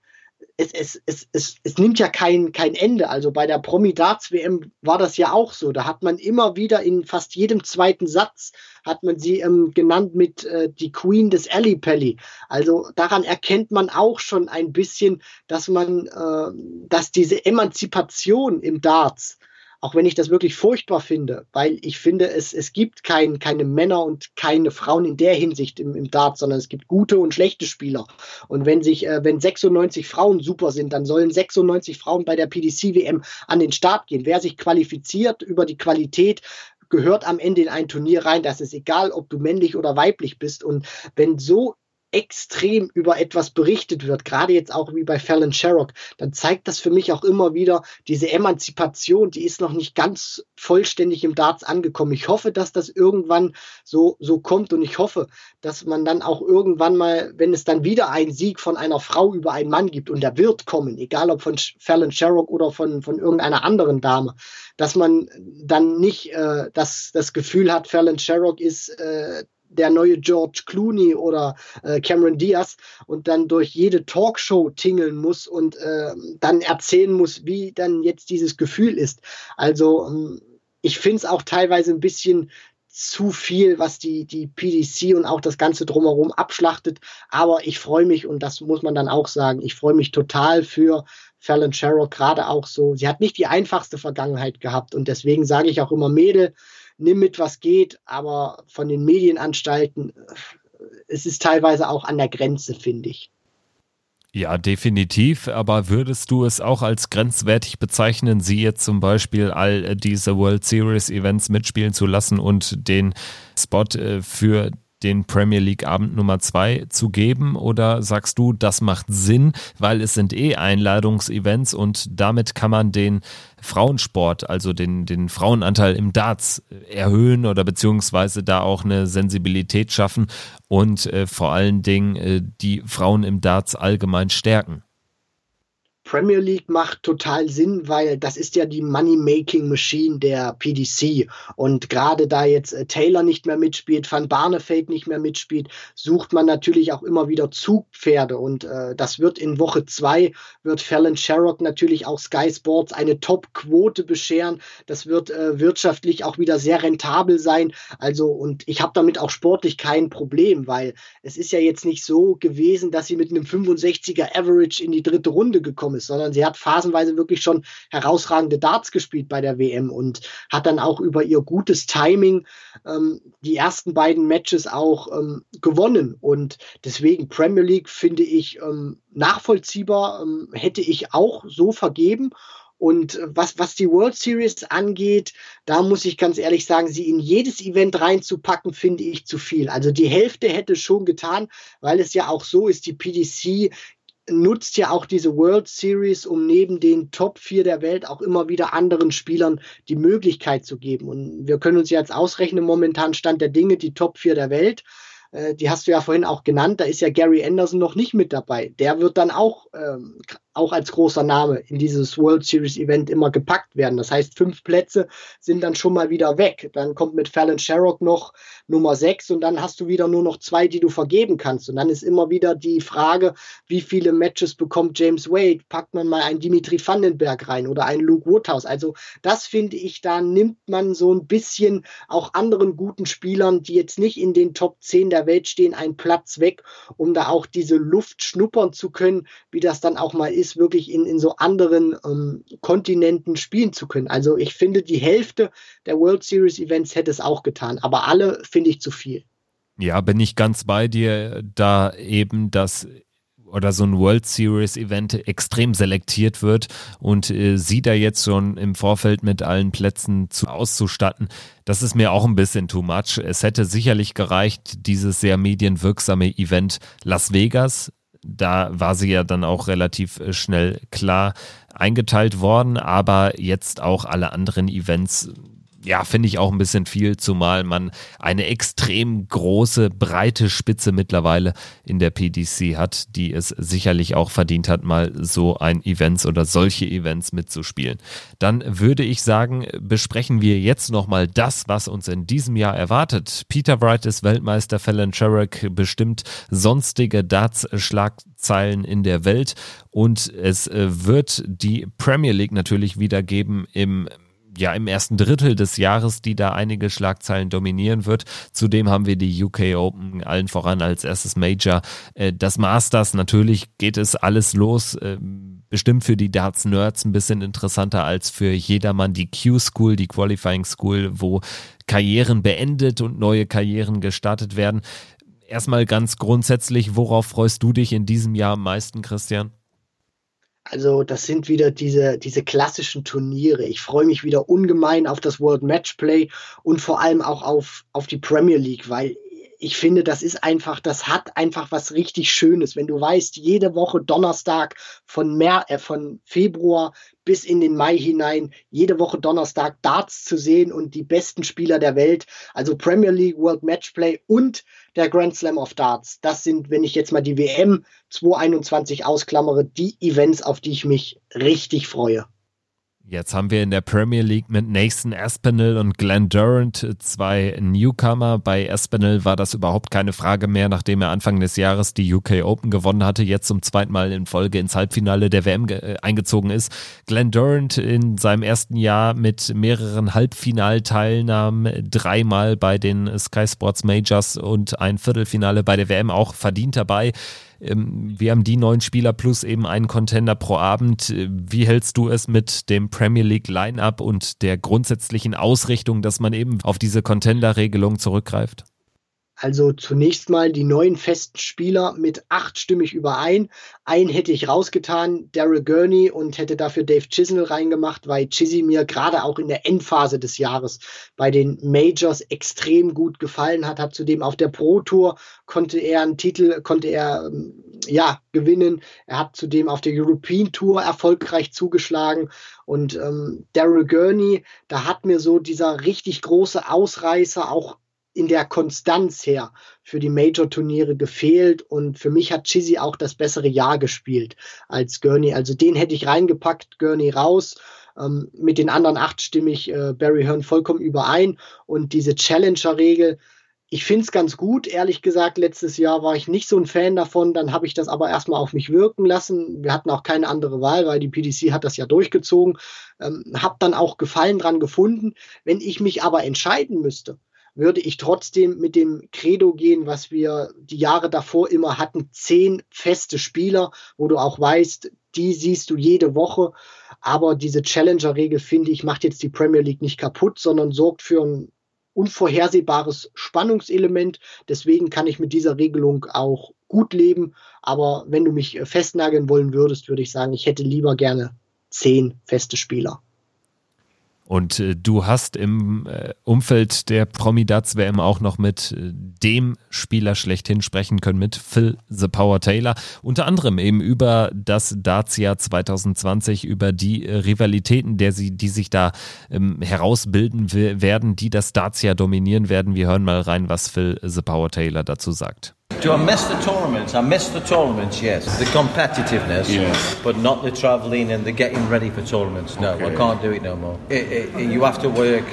es, es, es, es, es nimmt ja kein, kein Ende. Also bei der Promi-Darts-WM war das ja auch so. Da hat man immer wieder in fast jedem zweiten Satz hat man sie ähm, genannt mit äh, die Queen des Alley Pally. Also daran erkennt man auch schon ein bisschen, dass man, äh, dass diese Emanzipation im Darts auch wenn ich das wirklich furchtbar finde, weil ich finde, es, es gibt kein, keine Männer und keine Frauen in der Hinsicht im, im Dart, sondern es gibt gute und schlechte Spieler. Und wenn sich, äh, wenn 96 Frauen super sind, dann sollen 96 Frauen bei der PDC-WM an den Start gehen. Wer sich qualifiziert über die Qualität, gehört am Ende in ein Turnier rein. Das ist egal, ob du männlich oder weiblich bist. Und wenn so extrem über etwas berichtet wird, gerade jetzt auch wie bei Fallon Sherrock, dann zeigt das für mich auch immer wieder, diese Emanzipation, die ist noch nicht ganz vollständig im Darts angekommen. Ich hoffe, dass das irgendwann so, so kommt und ich hoffe, dass man dann auch irgendwann mal, wenn es dann wieder einen Sieg von einer Frau über einen Mann gibt und der wird kommen, egal ob von Fallon Sherrock oder von, von irgendeiner anderen Dame, dass man dann nicht äh, das, das Gefühl hat, Fallon Sherrock ist äh, der neue George Clooney oder äh, Cameron Diaz und dann durch jede Talkshow tingeln muss und äh, dann erzählen muss, wie dann jetzt dieses Gefühl ist. Also ähm, ich finde es auch teilweise ein bisschen zu viel, was die, die PDC und auch das Ganze drumherum abschlachtet. Aber ich freue mich, und das muss man dann auch sagen, ich freue mich total für Fallon Sherrock, gerade auch so. Sie hat nicht die einfachste Vergangenheit gehabt und deswegen sage ich auch immer, Mädel, nimm mit, was geht, aber von den Medienanstalten, es ist teilweise auch an der Grenze, finde ich. Ja, definitiv. Aber würdest du es auch als grenzwertig bezeichnen, sie jetzt zum Beispiel all diese World Series Events mitspielen zu lassen und den Spot äh, für den Premier League Abend Nummer zwei zu geben? Oder sagst du, das macht Sinn, weil es sind eh Einladungsevents und damit kann man den Frauensport, also den, den Frauenanteil im Darts erhöhen oder beziehungsweise da auch eine Sensibilität schaffen und äh, vor allen Dingen äh, die Frauen im Darts allgemein stärken? Premier League macht total Sinn, weil das ist ja die Money-Making Machine der PDC. Und gerade da jetzt äh, Taylor nicht mehr mitspielt, Van Barneveld nicht mehr mitspielt, sucht man natürlich auch immer wieder Zugpferde. Und äh, das wird in Woche zwei, wird Fallon Sherrock natürlich auch Sky Sports eine Top-Quote bescheren. Das wird äh, wirtschaftlich auch wieder sehr rentabel sein. Also, und ich habe damit auch sportlich kein Problem, weil es ist ja jetzt nicht so gewesen, dass sie mit einem 65er Average in die dritte Runde gekommen gekommen ist, sondern sie hat phasenweise wirklich schon herausragende Darts gespielt bei der WM und hat dann auch über ihr gutes Timing ähm, die ersten beiden Matches auch ähm, gewonnen. Und deswegen Premier League finde ich ähm, nachvollziehbar, ähm, hätte ich auch so vergeben. Und was, was die World Series angeht, da muss ich ganz ehrlich sagen, sie in jedes Event reinzupacken, finde ich zu viel. Also die Hälfte hätte schon getan, weil es ja auch so ist, die PDC nutzt ja auch diese World Series, um neben den Top 4 der Welt auch immer wieder anderen Spielern die Möglichkeit zu geben. Und wir können uns jetzt ausrechnen, momentan Stand der Dinge, die Top 4 der Welt. Äh, die hast du ja vorhin auch genannt, da ist ja Gary Anderson noch nicht mit dabei. Der wird dann auch ähm, auch als großer Name in dieses World Series Event immer gepackt werden. Das heißt, fünf Plätze sind dann schon mal wieder weg. Dann kommt mit Fallon Sherrock noch Nummer sechs und dann hast du wieder nur noch zwei, die du vergeben kannst. Und dann ist immer wieder die Frage, wie viele Matches bekommt James Wade? Packt man mal einen Dimitri Vandenberg rein oder einen Luke Woodhouse? Also das finde ich, da nimmt man so ein bisschen auch anderen guten Spielern, die jetzt nicht in den Top 10 der Welt stehen, einen Platz weg, um da auch diese Luft schnuppern zu können, wie das dann auch mal ist, wirklich in, in so anderen ähm, Kontinenten spielen zu können. Also ich finde, die Hälfte der World Series Events hätte es auch getan, aber alle finde ich zu viel. Ja, bin ich ganz bei dir, da eben das oder so ein World Series Event extrem selektiert wird und äh, sie da jetzt schon im Vorfeld mit allen Plätzen zu auszustatten, das ist mir auch ein bisschen too much. Es hätte sicherlich gereicht, dieses sehr medienwirksame Event Las Vegas da war sie ja dann auch relativ äh, schnell klar eingeteilt worden, aber jetzt auch alle anderen Events ja, finde ich auch ein bisschen viel, zumal man eine extrem große, breite Spitze mittlerweile in der PDC hat, die es sicherlich auch verdient hat, mal so ein Events oder solche Events mitzuspielen. Dann würde ich sagen, besprechen wir jetzt nochmal das, was uns in diesem Jahr erwartet. Peter Wright ist Weltmeister, Fallon Sherrock bestimmt sonstige Darts-Schlagzeilen in der Welt und es äh, wird die Premier League natürlich wieder geben im ja im ersten Drittel des Jahres, die da einige Schlagzeilen dominieren wird. Zudem haben wir die UK Open allen voran als erstes Major. Äh, das Masters, natürlich geht es alles los. Äh, bestimmt für die Darts-Nerds ein bisschen interessanter als für jedermann die Q-School, die Qualifying School, wo Karrieren beendet und neue Karrieren gestartet werden. Erstmal ganz grundsätzlich, worauf freust du dich in diesem Jahr am meisten, Christian? Also das sind wieder diese, diese klassischen Turniere. Ich freue mich wieder ungemein auf das World Matchplay und vor allem auch auf, auf die Premier League, weil ich finde, das ist einfach, das hat einfach was richtig Schönes, wenn du weißt, jede Woche Donnerstag von, Mer äh, von Februar bis in den Mai hinein, jede Woche Donnerstag Darts zu sehen und die besten Spieler der Welt, also Premier League, World Matchplay und der Grand Slam of Darts. Das sind, wenn ich jetzt mal die WM 2021 ausklammere, die Events, auf die ich mich richtig freue. Jetzt haben wir in der Premier League mit Nathan Aspinall und Glenn Durant zwei Newcomer. Bei Aspinall war das überhaupt keine Frage mehr, nachdem er Anfang des Jahres die UK Open gewonnen hatte, jetzt zum zweiten Mal in Folge ins Halbfinale der WM äh, eingezogen ist. Glenn Durant in seinem ersten Jahr mit mehreren Halbfinalteilnahmen, dreimal bei den Sky Sports Majors und ein Viertelfinale bei der WM auch verdient dabei. Ähm, wir haben die neun Spieler plus eben einen Contender pro Abend. Wie hältst du es mit dem Premier League Line-up und der grundsätzlichen Ausrichtung, dass man eben auf diese Contender-Regelung zurückgreift? Also zunächst mal die neuen festen Spieler mit acht stimmig überein. Einen hätte ich rausgetan, Daryl Gurney, und hätte dafür Dave Chisnell reingemacht, weil Chizzy mir gerade auch in der Endphase des Jahres bei den Majors extrem gut gefallen hat. Hat zudem auf der Pro Tour konnte er einen Titel, konnte er ähm, ja gewinnen. Er hat zudem auf der European Tour erfolgreich zugeschlagen. Und ähm, Daryl Gurney, da hat mir so dieser richtig große Ausreißer auch in der Konstanz her für die Major-Turniere gefehlt und für mich hat Chizzy auch das bessere Jahr gespielt als Gurney. Also den hätte ich reingepackt, Gurney raus. Ähm, mit den anderen acht stimme ich äh, Barry Hearn vollkommen überein und diese Challenger-Regel, ich finde es ganz gut, ehrlich gesagt. Letztes Jahr war ich nicht so ein Fan davon. Dann habe ich das aber erstmal auf mich wirken lassen. Wir hatten auch keine andere Wahl, weil die PDC hat das ja durchgezogen. Ähm, habe dann auch Gefallen dran gefunden. Wenn ich mich aber entscheiden müsste, würde ich trotzdem mit dem Credo gehen, was wir die Jahre davor immer hatten, zehn feste Spieler, wo du auch weißt, die siehst du jede Woche. Aber diese Challenger-Regel, finde ich, macht jetzt die Premier League nicht kaputt, sondern sorgt für ein unvorhersehbares Spannungselement. Deswegen kann ich mit dieser Regelung auch gut leben. Aber wenn du mich festnageln wollen würdest, würde ich sagen, ich hätte lieber gerne zehn feste Spieler. Und äh, du hast im äh, Umfeld der Promidats WM auch noch mit äh, dem Spieler schlechthin sprechen können, mit Phil The Power Taylor. Unter anderem eben über das Darts-Jahr 2020, über die äh, Rivalitäten, der sie, die sich da ähm, herausbilden werden, die das Darts-Jahr dominieren werden. Wir hören mal rein, was Phil The Power Taylor dazu sagt. Do I miss the tournaments? I miss the tournaments, yes. The competitiveness, Yes. but not the travelling and the getting ready for tournaments. No, I can't do it no more. It, it, it- you have to work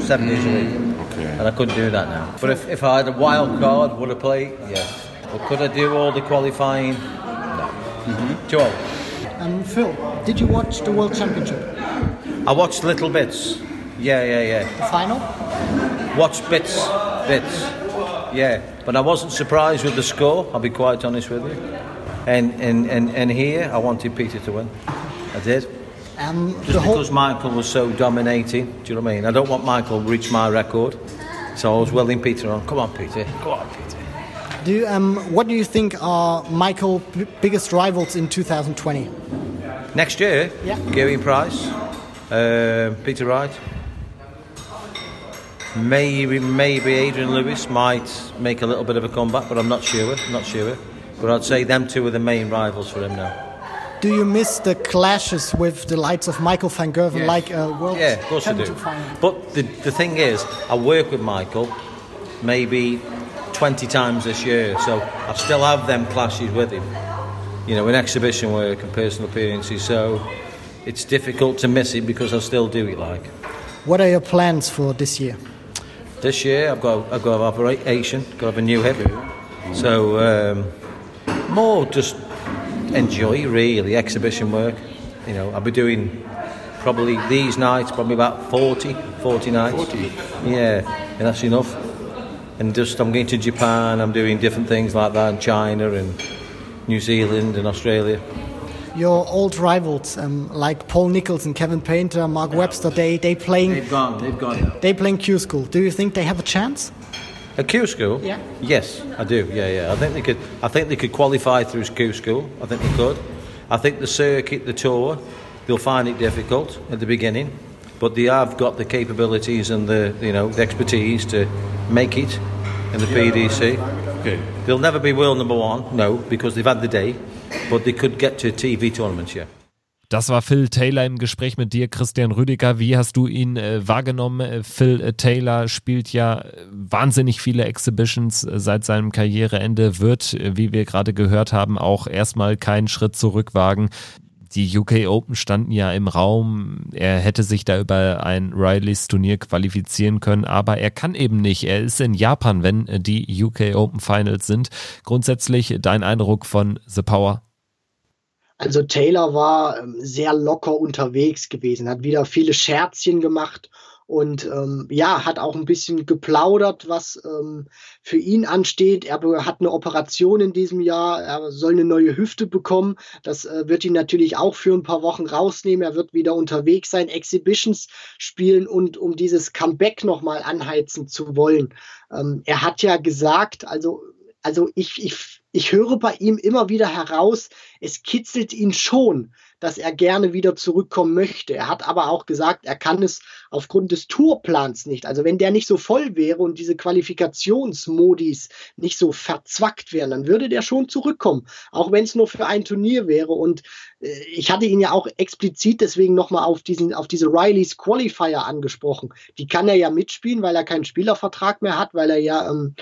seven days a week, Okay. and I couldn't do that now. But if, if I had a wild card, would I play? Yes. But could I do all the qualifying? No. Joe, Um, Phil, did you watch the World Championship? I watched little bits. Yeah, yeah, yeah. The final? Watched bits, bits. Yeah, but I wasn't surprised with the score. I'll be quite honest with you. And and, and, and here, I wanted Peter to win. I did. Um, Just whole, because Michael was so dominating. Do you know what I mean? I don't want Michael to reach my record. So I was willing Peter on. Come on, Peter. Come on, Peter. do you, um, what do you think are Michael's biggest rivals in 2020? Next year, Yeah. Gary Price, uh, Peter Wright. Maybe maybe Adrian Lewis might make a little bit of a comeback, but I'm not sure. Not sure. But I'd say them two are the main rivals for him now. Do you miss the clashes with the likes of Michael van Gerven, Yeah. like a World Yeah, of course I do. Final? But the, the thing is, I work with Michael maybe 20 times this year, so I still have them clashes with him. You know, in exhibition work and personal appearances, so it's difficult to miss it because I still do it like. What are your plans for this year? This year I've got I've got have operation, got to have a new hip. So um, more just enjoy really exhibition work. You know, I'll be doing probably these nights, probably about 40, 40 nights. 40? Yeah, and that's enough. And just I'm going to Japan, I'm doing different things like that in China and New Zealand and Australia. Your old rivals, um, like Paul Nichols and Kevin Painter, Mark Webster, they they playing They've gone, they've gone. they playing Q School. Do you think they have a chance? A Q school? Yeah. Yes, I do. Yeah, yeah. I think they could. I think they could qualify through Q school. I think they could. I think the circuit, the tour, they'll find it difficult at the beginning, but they have got the capabilities and the you know the expertise to make it in the PDC. Okay. They'll never be world number one, no, because they've had the day, but they could get to TV tournaments. Yeah. Das war Phil Taylor im Gespräch mit dir, Christian Rüdiger. Wie hast du ihn äh, wahrgenommen? Äh, Phil äh, Taylor spielt ja äh, wahnsinnig viele Exhibitions äh, seit seinem Karriereende, wird, wie wir gerade gehört haben, auch erstmal keinen Schritt zurück wagen. Die UK Open standen ja im Raum. Er hätte sich da über ein Rileys Turnier qualifizieren können, aber er kann eben nicht. Er ist in Japan, wenn die UK Open Finals sind. Grundsätzlich dein Eindruck von The Power? Also Taylor war ähm, sehr locker unterwegs gewesen, hat wieder viele Scherzchen gemacht und ähm, ja, hat auch ein bisschen geplaudert, was ähm, für ihn ansteht. Er hat eine Operation in diesem Jahr, er soll eine neue Hüfte bekommen. Das äh, wird ihn natürlich auch für ein paar Wochen rausnehmen. Er wird wieder unterwegs sein, Exhibitions spielen und um dieses Comeback nochmal anheizen zu wollen. Ähm, er hat ja gesagt, also also ich, ich, ich höre bei ihm immer wieder heraus, es kitzelt ihn schon, dass er gerne wieder zurückkommen möchte. Er hat aber auch gesagt, er kann es aufgrund des Tourplans nicht. Also wenn der nicht so voll wäre und diese Qualifikationsmodis nicht so verzwackt wären, dann würde der schon zurückkommen, auch wenn es nur für ein Turnier wäre. Und äh, ich hatte ihn ja auch explizit deswegen nochmal auf auf diese Rileys Qualifier angesprochen. Die kann er ja mitspielen, weil er keinen Spielervertrag mehr hat, weil er ja ähm,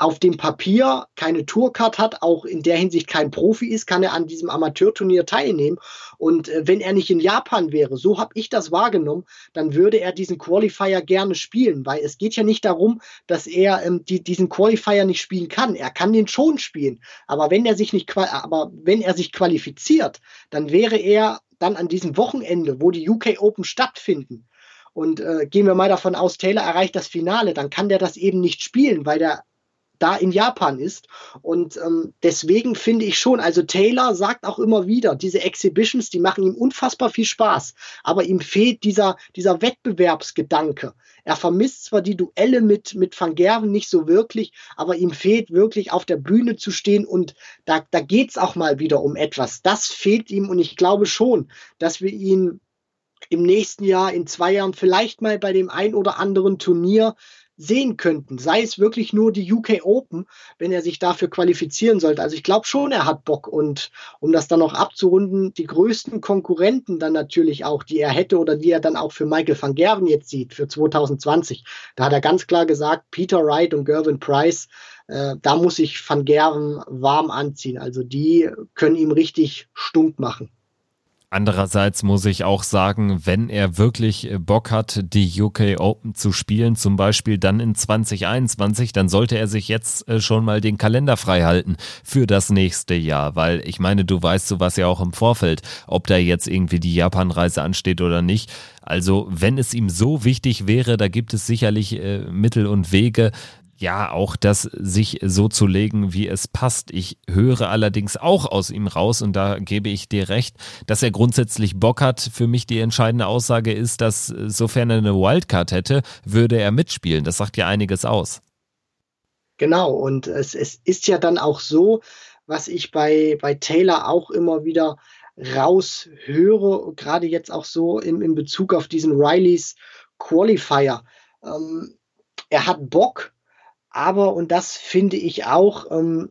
auf dem Papier keine Tourcard hat, auch in der Hinsicht kein Profi ist, kann er an diesem Amateurturnier teilnehmen. Und äh, wenn er nicht in Japan wäre, so habe ich das wahrgenommen, dann würde er diesen Qualifier gerne spielen, weil es geht ja nicht darum, dass er ähm, die, diesen Qualifier nicht spielen kann. Er kann den schon spielen, aber wenn er sich nicht, aber wenn er sich qualifiziert, dann wäre er dann an diesem Wochenende, wo die UK Open stattfinden, und äh, gehen wir mal davon aus, Taylor erreicht das Finale, dann kann der das eben nicht spielen, weil der da in Japan ist. Und ähm, deswegen finde ich schon, also Taylor sagt auch immer wieder, diese Exhibitions, die machen ihm unfassbar viel Spaß, aber ihm fehlt dieser, dieser Wettbewerbsgedanke. Er vermisst zwar die Duelle mit, mit Van Gerven nicht so wirklich, aber ihm fehlt wirklich auf der Bühne zu stehen und da, da geht es auch mal wieder um etwas. Das fehlt ihm und ich glaube schon, dass wir ihn im nächsten Jahr, in zwei Jahren vielleicht mal bei dem ein oder anderen Turnier sehen könnten. Sei es wirklich nur die UK Open, wenn er sich dafür qualifizieren sollte. Also ich glaube schon, er hat Bock. Und um das dann noch abzurunden, die größten Konkurrenten dann natürlich auch, die er hätte oder die er dann auch für Michael van Gerven jetzt sieht, für 2020. Da hat er ganz klar gesagt, Peter Wright und Gervin Price, äh, da muss sich van Gerven warm anziehen. Also die können ihm richtig stunk machen. Andererseits muss ich auch sagen, wenn er wirklich äh, Bock hat, die UK Open zu spielen, zum Beispiel dann in 2021, dann sollte er sich jetzt äh, schon mal den Kalender frei halten für das nächste Jahr, weil ich meine, du weißt sowas ja auch im Vorfeld, ob da jetzt irgendwie die Japanreise ansteht oder nicht. Also wenn es ihm so wichtig wäre, da gibt es sicherlich äh, Mittel und Wege, ja, auch das sich so zu legen, wie es passt. Ich höre allerdings auch aus ihm raus, und da gebe ich dir recht, dass er grundsätzlich Bock hat. Für mich die entscheidende Aussage ist, dass sofern er eine Wildcard hätte, würde er mitspielen. Das sagt ja einiges aus. Genau, und es, es ist ja dann auch so, was ich bei, bei Taylor auch immer wieder raushöre, gerade jetzt auch so in, in Bezug auf diesen Rileys Qualifier. Ähm, er hat Bock, aber, und das finde ich auch, ähm,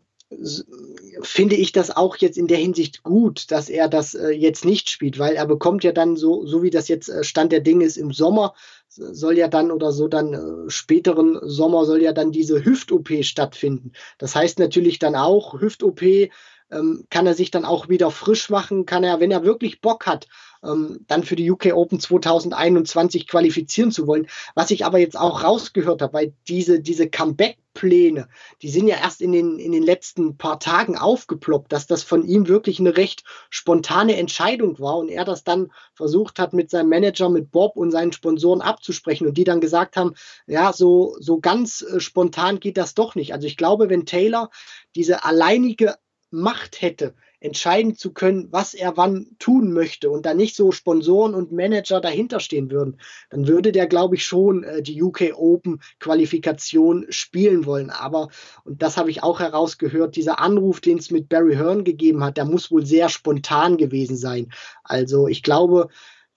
finde ich das auch jetzt in der Hinsicht gut, dass er das äh, jetzt nicht spielt, weil er bekommt ja dann so, so wie das jetzt äh, Stand der Dinge ist im Sommer, soll ja dann oder so dann äh, späteren Sommer soll ja dann diese Hüft-OP stattfinden. Das heißt natürlich dann auch Hüft-OP ähm, kann er sich dann auch wieder frisch machen, kann er, wenn er wirklich Bock hat, ähm, dann für die UK Open 2021 qualifizieren zu wollen. Was ich aber jetzt auch rausgehört habe, weil diese, diese Comeback-Pläne, die sind ja erst in den, in den letzten paar Tagen aufgeploppt, dass das von ihm wirklich eine recht spontane Entscheidung war und er das dann versucht hat, mit seinem Manager, mit Bob und seinen Sponsoren abzusprechen und die dann gesagt haben, ja, so, so ganz äh, spontan geht das doch nicht. Also ich glaube, wenn Taylor diese alleinige Macht hätte, entscheiden zu können, was er wann tun möchte und da nicht so Sponsoren und Manager dahinter stehen würden, dann würde der, glaube ich, schon äh, die UK Open Qualifikation spielen wollen. Aber, und das habe ich auch herausgehört, dieser Anruf, den es mit Barry Hearn gegeben hat, der muss wohl sehr spontan gewesen sein. Also ich glaube,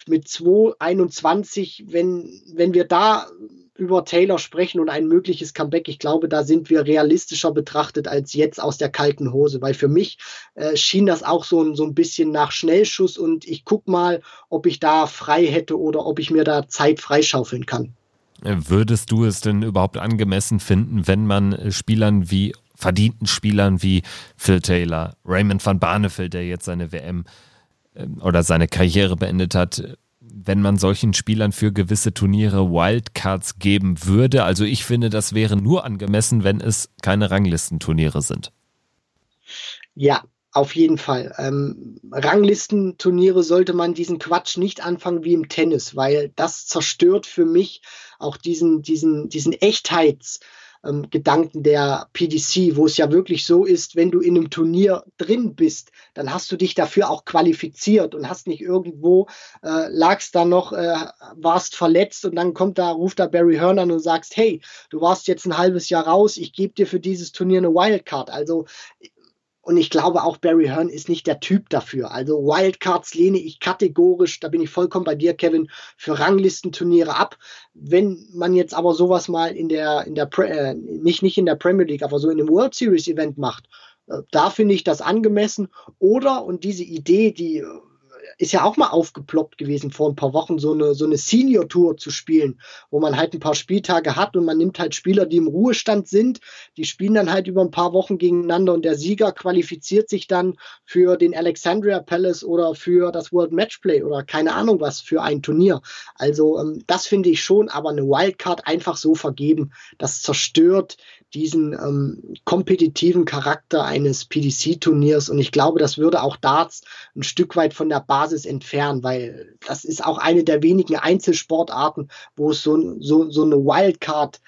mit 221, wenn, wenn wir da über Taylor sprechen und ein mögliches Comeback, ich glaube, da sind wir realistischer betrachtet als jetzt aus der kalten Hose, weil für mich äh, schien das auch so, so ein bisschen nach Schnellschuss und ich guck mal, ob ich da frei hätte oder ob ich mir da Zeit freischaufeln kann. Würdest du es denn überhaupt angemessen finden, wenn man Spielern wie verdienten Spielern wie Phil Taylor, Raymond van Barneveld, der jetzt seine WM ähm, oder seine Karriere beendet hat, wenn man solchen Spielern für gewisse Turniere Wildcards geben würde. Also ich finde, das wäre nur angemessen, wenn es keine Ranglistenturniere sind. Ja, auf jeden Fall. Ähm, Ranglistenturniere sollte man diesen Quatsch nicht anfangen wie im Tennis, weil das zerstört für mich auch diesen, diesen, diesen Echtheits- ähm, Gedanken der PDC, wo es ja wirklich so ist, wenn du in einem Turnier drin bist, dann hast du dich dafür auch qualifiziert und hast nicht irgendwo, äh, lagst da noch, äh, warst verletzt und dann kommt da, ruft da Barry Hearn an und sagst, hey, du warst jetzt ein halbes Jahr raus, ich gebe dir für dieses Turnier eine Wildcard. Also und ich glaube auch Barry Hearn ist nicht der Typ dafür. Also Wildcards lehne ich kategorisch, da bin ich vollkommen bei dir, Kevin, für Ranglistenturniere ab. Wenn man jetzt aber sowas mal in der, in der, äh, nicht, nicht in der Premier League, aber so in einem World Series Event macht, äh, da finde ich das angemessen. Oder, und diese Idee, die ist ja auch mal aufgeploppt gewesen vor ein paar Wochen, so eine, so eine Senior-Tour zu spielen, wo man halt ein paar Spieltage hat und man nimmt halt Spieler, die im Ruhestand sind, die spielen dann halt über ein paar Wochen gegeneinander und der Sieger qualifiziert sich dann für den Alexandria Palace oder für das World Matchplay oder keine Ahnung was für ein Turnier. Also ähm, das finde ich schon, aber eine Wildcard einfach so vergeben, das zerstört diesen ähm, kompetitiven Charakter eines PDC-Turniers und ich glaube, das würde auch Darts ein Stück weit von der Basis entfernen, weil das ist auch eine der wenigen Einzelsportarten, wo es so, so, so eine Wildcard,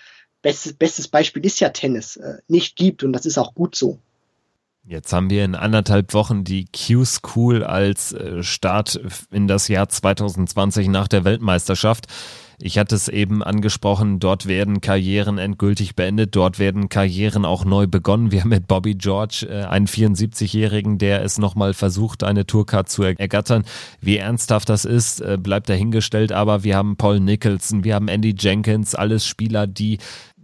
bestes, bestes Beispiel ist ja Tennis, äh, nicht gibt und das ist auch gut so. Jetzt haben wir in anderthalb Wochen die Q-School als äh, Start in das Jahr 2020 nach der Weltmeisterschaft. Ich hatte es eben angesprochen, dort werden Karrieren endgültig beendet, dort werden Karrieren auch neu begonnen. Wir haben mit Bobby George äh, einen 74-Jährigen, der es nochmal versucht, eine Tourcard zu ergattern. Wie ernsthaft das ist, äh, bleibt dahingestellt, aber wir haben Paul Nicholson, wir haben Andy Jenkins, alles Spieler, die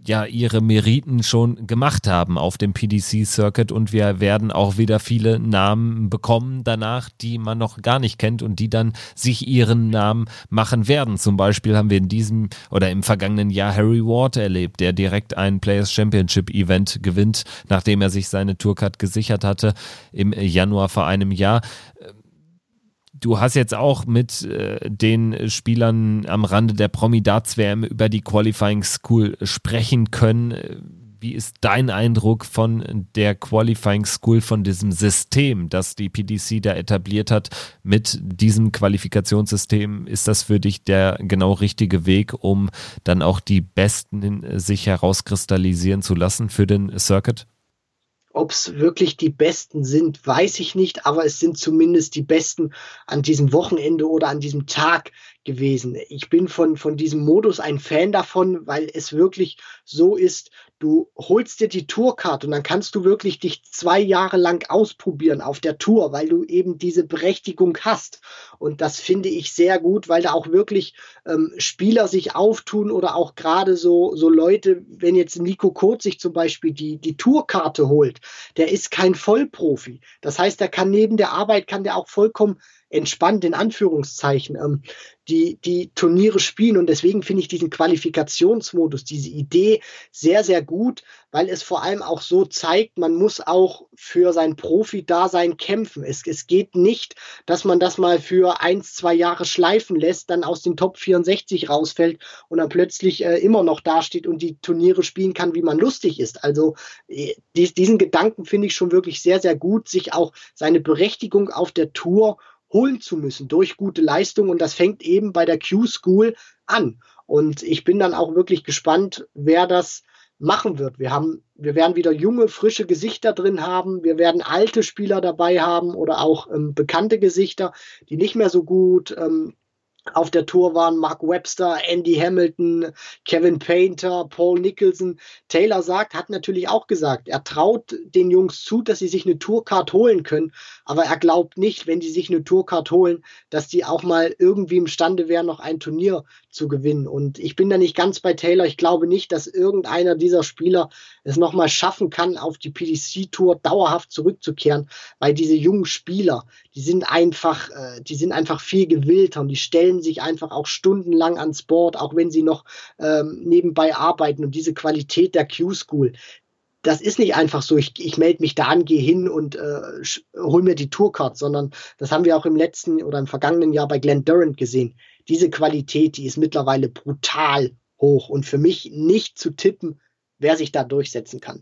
ja ihre Meriten schon gemacht haben auf dem PDC-Circuit und wir werden auch wieder viele Namen bekommen danach, die man noch gar nicht kennt und die dann sich ihren Namen machen werden. Zum Beispiel haben wir in diesem oder im vergangenen Jahr Harry Ward erlebt, der direkt ein Players Championship Event gewinnt, nachdem er sich seine Tourcard gesichert hatte im Januar vor einem Jahr Du hast jetzt auch mit äh, den Spielern am Rande der Promi-Darts-WM über die Qualifying School sprechen können. Wie ist dein Eindruck von der Qualifying School, von diesem System, das die PDC da etabliert hat? Mit diesem Qualifikationssystem ist das für dich der genau richtige Weg, um dann auch die Besten sich herauskristallisieren zu lassen für den Circuit? Ob es wirklich die Besten sind, weiß ich nicht, aber es sind zumindest die Besten an diesem Wochenende oder an diesem Tag gewesen. Ich bin von, von diesem Modus ein Fan davon, weil es wirklich so ist, du holst dir die Tourkarte und dann kannst du wirklich dich zwei Jahre lang ausprobieren auf der Tour, weil du eben diese Berechtigung hast. Und das finde ich sehr gut, weil da auch wirklich ähm, Spieler sich auftun oder auch gerade so, so Leute, wenn jetzt Nico Kurz sich zum Beispiel die, die Tourkarte holt, der ist kein Vollprofi. Das heißt, der kann neben der Arbeit, kann der auch vollkommen entspannt in Anführungszeichen ähm, die, die Turniere spielen. Und deswegen finde ich diesen Qualifikationsmodus, diese Idee sehr, sehr gut, weil es vor allem auch so zeigt, man muss auch für sein Profi-Dasein kämpfen. Es, es geht nicht, dass man das mal für eins, zwei Jahre schleifen lässt, dann aus den Top 64 rausfällt und dann plötzlich äh, immer noch dasteht und die Turniere spielen kann, wie man lustig ist. Also äh, die, diesen Gedanken finde ich schon wirklich sehr, sehr gut, sich auch seine Berechtigung auf der Tour holen zu müssen durch gute Leistung. Und das fängt eben bei der Q-School an. Und ich bin dann auch wirklich gespannt, wer das machen wird. Wir haben, wir werden wieder junge, frische Gesichter drin haben. Wir werden alte Spieler dabei haben oder auch ähm, bekannte Gesichter, die nicht mehr so gut ähm, auf der Tour waren Mark Webster, Andy Hamilton, Kevin Painter, Paul Nicholson. Taylor sagt, hat natürlich auch gesagt, er traut den Jungs zu, dass sie sich eine Tourcard holen können, aber er glaubt nicht, wenn die sich eine Tourcard holen, dass die auch mal irgendwie imstande wären, noch ein Turnier zu gewinnen. Und ich bin da nicht ganz bei Taylor. Ich glaube nicht, dass irgendeiner dieser Spieler es nochmal schaffen kann, auf die PDC-Tour dauerhaft zurückzukehren, weil diese jungen Spieler, die sind einfach, äh, die sind einfach viel gewillter und die stellen sich einfach auch stundenlang ans Board, auch wenn sie noch ähm, nebenbei arbeiten. Und diese Qualität der Q-School, das ist nicht einfach so, ich, ich melde mich da an, gehe hin und äh, hol mir die Tourcard, sondern das haben wir auch im letzten oder im vergangenen Jahr bei Glenn Durant gesehen diese Qualität, die ist mittlerweile brutal hoch und für mich nicht zu tippen, wer sich da durchsetzen kann.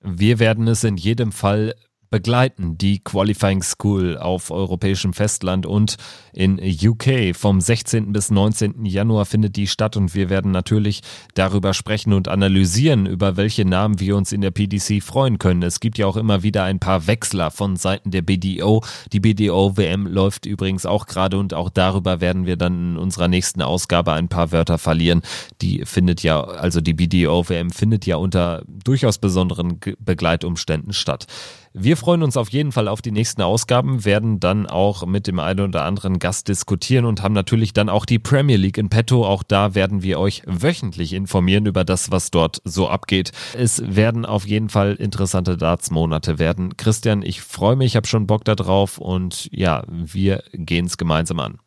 Wir werden es in jedem Fall begleiten die Qualifying School auf europäischem Festland und in UK. Vom 16. bis 19. Januar findet die statt und wir werden natürlich darüber sprechen und analysieren, über welche Namen wir uns in der PDC freuen können. Es gibt ja auch immer wieder ein paar Wechsler von Seiten der BDO. Die BDO WM läuft übrigens auch gerade und auch darüber werden wir dann in unserer nächsten Ausgabe ein paar Wörter verlieren. Die findet ja, also die BDO WM findet ja unter durchaus besonderen Begleitumständen statt. Wir freuen uns auf jeden Fall auf die nächsten Ausgaben, werden dann auch mit dem einen oder anderen Gast diskutieren und haben natürlich dann auch die Premier League in petto. Auch da werden wir euch wöchentlich informieren über das, was dort so abgeht. Es werden auf jeden Fall interessante Darts-Monate werden. Christian, ich freue mich, ich habe schon Bock darauf und ja, wir gehen es gemeinsam an.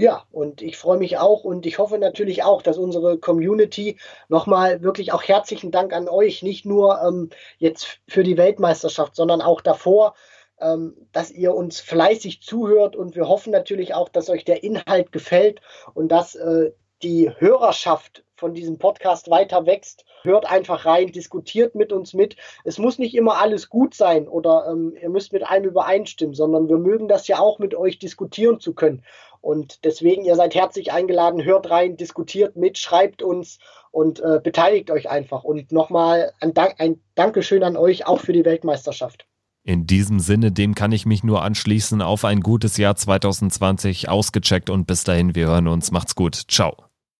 Ja, und ich freue mich auch und ich hoffe natürlich auch, dass unsere Community nochmal wirklich auch herzlichen Dank an euch, nicht nur ähm, jetzt für die Weltmeisterschaft, sondern auch davor, ähm, dass ihr uns fleißig zuhört und wir hoffen natürlich auch, dass euch der Inhalt gefällt und dass äh, die Hörerschaft von diesem Podcast weiter wächst. Hört einfach rein, diskutiert mit uns mit. Es muss nicht immer alles gut sein oder ähm, ihr müsst mit einem übereinstimmen, sondern wir mögen das ja auch mit euch diskutieren zu können. Und deswegen, ihr seid herzlich eingeladen, hört rein, diskutiert mit, schreibt uns und äh, beteiligt euch einfach. Und nochmal ein, Dank, ein Dankeschön an euch auch für die Weltmeisterschaft. In diesem Sinne, dem kann ich mich nur anschließen. Auf ein gutes Jahr 2020 ausgecheckt und bis dahin, wir hören uns. Macht's gut. Ciao.